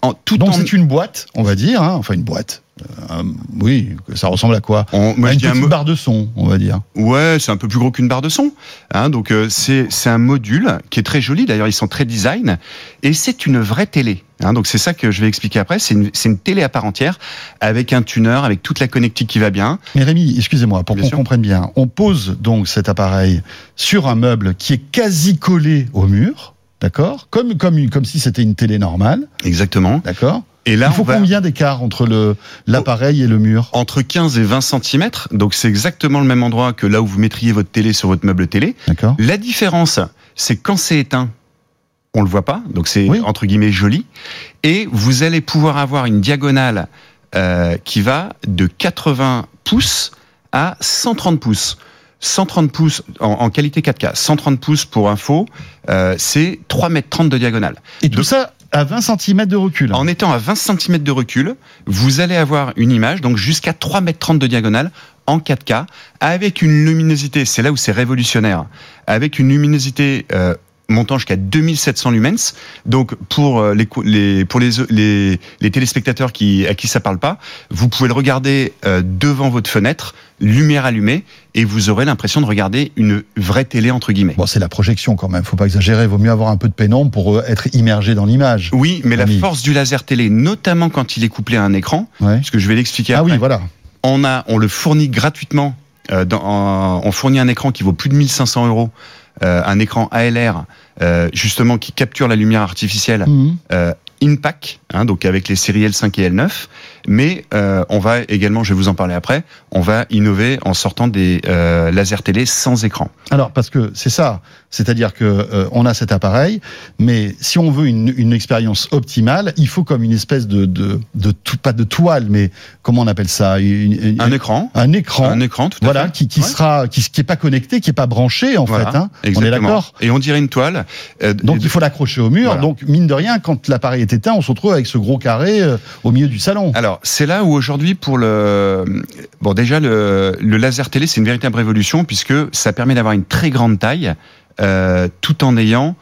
en, tout Donc c'est une boîte, on va dire, hein, enfin une boîte. Euh, oui, ça ressemble à quoi on, moi, Une petite barre de son, on va dire. Ouais, c'est un peu plus gros qu'une barre de son. Hein, donc euh, c'est un module qui est très joli. D'ailleurs, ils sont très design et c'est une vraie télé. Hein, donc c'est ça que je vais expliquer après. C'est une, une, télé à part entière avec un tuner, avec toute la connectique qui va bien. Mais Rémi, excusez-moi, pour qu'on comprenne bien, on pose donc cet appareil sur un meuble qui est quasi collé au mur. D'accord? Comme, comme, comme si c'était une télé normale. Exactement. D'accord? Et là, il faut combien d'écart entre le l'appareil et le mur Entre 15 et 20 cm. Donc c'est exactement le même endroit que là où vous mettriez votre télé sur votre meuble télé. D'accord. La différence, c'est quand c'est éteint, on le voit pas. Donc c'est entre guillemets joli. Et vous allez pouvoir avoir une diagonale euh, qui va de 80 pouces à 130 pouces. 130 pouces en, qualité 4K, 130 pouces pour info, euh, c'est 3 mètres 30 de diagonale. Et tout ça à 20 cm de recul. En étant à 20 cm de recul, vous allez avoir une image, donc jusqu'à 3 mètres 30 de diagonale, en 4K, avec une luminosité, c'est là où c'est révolutionnaire, avec une luminosité euh, montant jusqu'à 2700 lumens. Donc pour euh, les, pour les, téléspectateurs qui à qui ça parle pas, vous pouvez le regarder euh, devant votre fenêtre, lumière allumée, et vous aurez l'impression de regarder une vraie télé entre guillemets. Bon, c'est la projection quand même. Faut pas exagérer. Vaut mieux avoir un peu de pénombre pour euh, être immergé dans l'image. Oui, mais la force du laser télé, notamment quand il est couplé à un écran, ouais. que je vais l'expliquer ah après. Oui, voilà. On a, on le fournit gratuitement. dans, on fournit un écran qui vaut plus de 1500 euros euh, un écran ALR euh, justement qui capture la lumière artificielle mmh. euh, InPack, hein, donc avec les séries L5 et L9. Mais euh, on va également, je vais vous en parler après, on va innover en sortant des euh, lasers télé sans écran. Alors parce que c'est ça, c'est-à-dire que euh, on a cet appareil, mais si on veut une, une expérience optimale, il faut comme une espèce de de, de tout, pas de toile, mais comment on appelle ça? Une, Un écran. Un écran. Un écran, tout à voilà, fait. qui, qui sera, qui, qui est pas connecté, qui est pas branché en voilà, fait. Hein. On est d'accord? Et on dirait une toile. Euh, donc il faut l'accrocher au mur. Voilà. Donc mine de rien, quand l'appareil est éteint, on se retrouve avec ce gros carré euh, au milieu du salon. Alors c'est là où aujourd'hui pour le bon déjà le, le laser télé c'est une véritable révolution puisque ça permet d'avoir une très grande taille euh, tout en ayant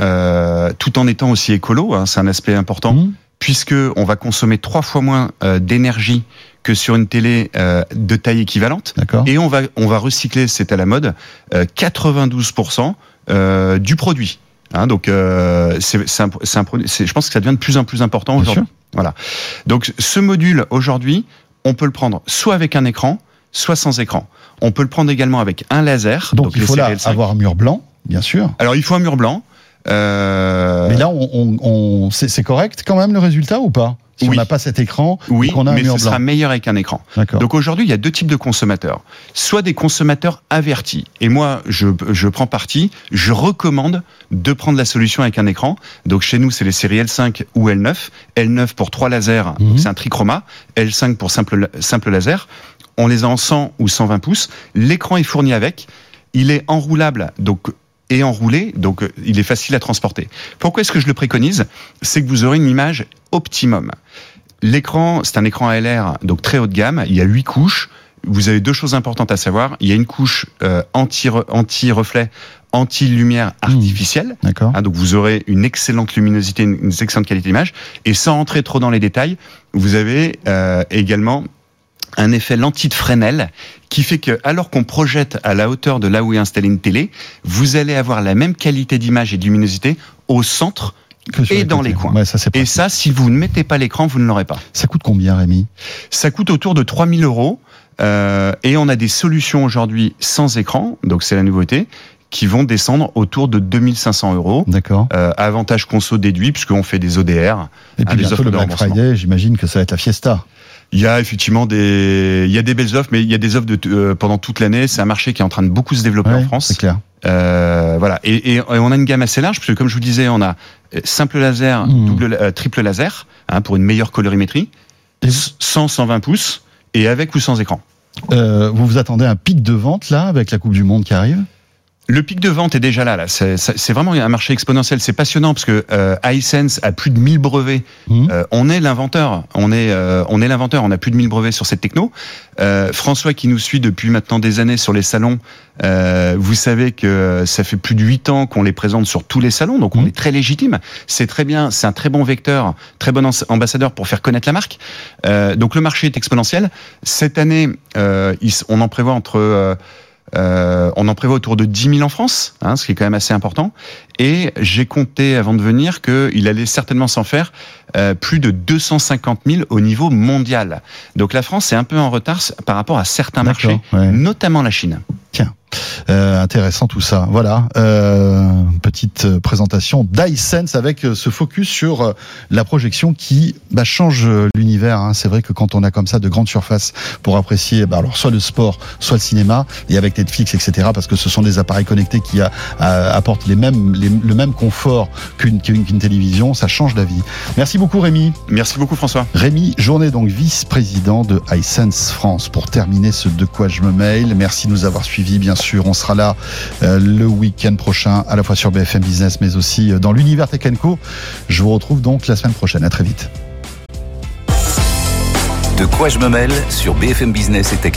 euh, tout en étant aussi écolo. Hein, c'est un aspect important. Mmh. Puisque on va consommer trois fois moins euh, d'énergie que sur une télé euh, de taille équivalente, et on va on va recycler, c'est à la mode, 92% euh, du produit. Hein, donc euh, c'est un, un produit. Je pense que ça devient de plus en plus important aujourd'hui. Voilà. Donc ce module aujourd'hui, on peut le prendre soit avec un écran, soit sans écran. On peut le prendre également avec un laser. Donc, donc il faut là avoir un mur blanc, bien sûr. Alors il faut un mur blanc. Euh... Mais là, on, on, on c'est correct quand même le résultat ou pas? Si oui. on n'a pas cet écran, oui, a un mais mur ce blanc. sera meilleur avec un écran. Donc aujourd'hui, il y a deux types de consommateurs. Soit des consommateurs avertis. Et moi, je, je prends parti. Je recommande de prendre la solution avec un écran. Donc chez nous, c'est les séries L5 ou L9. L9 pour trois lasers, mmh. c'est un trichroma. L5 pour simple, simple laser. On les a en 100 ou 120 pouces. L'écran est fourni avec. Il est enroulable, donc et enroulé, donc il est facile à transporter. Pourquoi est-ce que je le préconise? C'est que vous aurez une image optimum. L'écran, c'est un écran ALR, donc très haut de gamme. Il y a huit couches. Vous avez deux choses importantes à savoir. Il y a une couche euh, anti anti reflet, anti lumière artificielle. Mmh, D'accord. Hein, donc vous aurez une excellente luminosité, une, une excellente qualité d'image. Et sans entrer trop dans les détails, vous avez euh, également un effet lentille de Fresnel qui fait que, alors qu'on projette à la hauteur de là où est installée une télé, vous allez avoir la même qualité d'image et de luminosité au centre et les dans côtés. les coins. Ouais, ça, c'est et ça, si vous ne mettez pas l'écran, vous ne l'aurez pas. Ça coûte combien, Rémi? Ça coûte autour de 3000 euros. Euh, et on a des solutions aujourd'hui sans écran, donc c'est la nouveauté, qui vont descendre autour de 2500 euros. D'accord. Euh, avantage conso déduit, puisqu'on fait des ODR. Et puis hein, des bientôt le Black. Friday, j'imagine que ça va être la fiesta. Il y a effectivement des, il y a des belles offres, mais il y a des offres de, euh, pendant toute l'année. C'est un marché qui est en train de beaucoup se développer Ouais, en France. C'est clair. Euh, voilà. Et, et, et on a une gamme assez large, puisque comme je vous disais, on a euh, simple laser, Mmh. double, euh, triple laser, hein, pour une meilleure colorimétrie, Et- 100, 120 pouces, et avec ou sans écran. Euh, vous vous attendez à un pic de vente là avec la Coupe du Monde qui arrive? Le pic de vente est déjà là. là. C'est vraiment un marché exponentiel. C'est passionnant parce que euh, iSense a plus de 1000 brevets. Mmh. Euh, on est l'inventeur. On est, euh, on est l'inventeur. On a plus de 1000 brevets sur cette techno. Euh, François, qui nous suit depuis maintenant des années sur les salons, euh, vous savez que ça fait plus de 8 ans qu'on les présente sur tous les salons, donc on mmh. est très légitime. C'est très bien. C'est un très bon vecteur, très bon ambassadeur pour faire connaître la marque. donc le marché est exponentiel. Cette année, on en prévoit entre euh, on en prévoit autour de 10 000 en France, hein, ce qui est quand même assez important. Et j'ai compté avant de venir qu'il allait certainement s'en faire euh, plus de 250 000 au niveau mondial. Donc la France est un peu en retard par rapport à certains marchés, notamment la Chine. Tiens. Euh, intéressant tout ça. Voilà, euh, petite présentation d'iSense avec ce focus sur euh, la projection qui bah, change l'univers. Hein. C'est vrai que quand on a comme ça de grandes surfaces pour apprécier, bah, alors soit le sport, soit le cinéma, et avec Netflix, etc., parce que ce sont des appareils connectés qui a, apportent les mêmes, le même confort qu'une télévision, ça change la vie. Merci beaucoup Rémi. Merci beaucoup François. Rémi Journée, donc vice-président de iSense France. Pour terminer ce de quoi je me mail, merci de nous avoir suivis bien sûr on sera là euh, le week-end prochain, à la fois sur BFM Business, mais aussi euh, dans l'univers Tech Je vous retrouve donc la semaine prochaine. À très vite. De quoi je me mêle sur BFM Business et Tech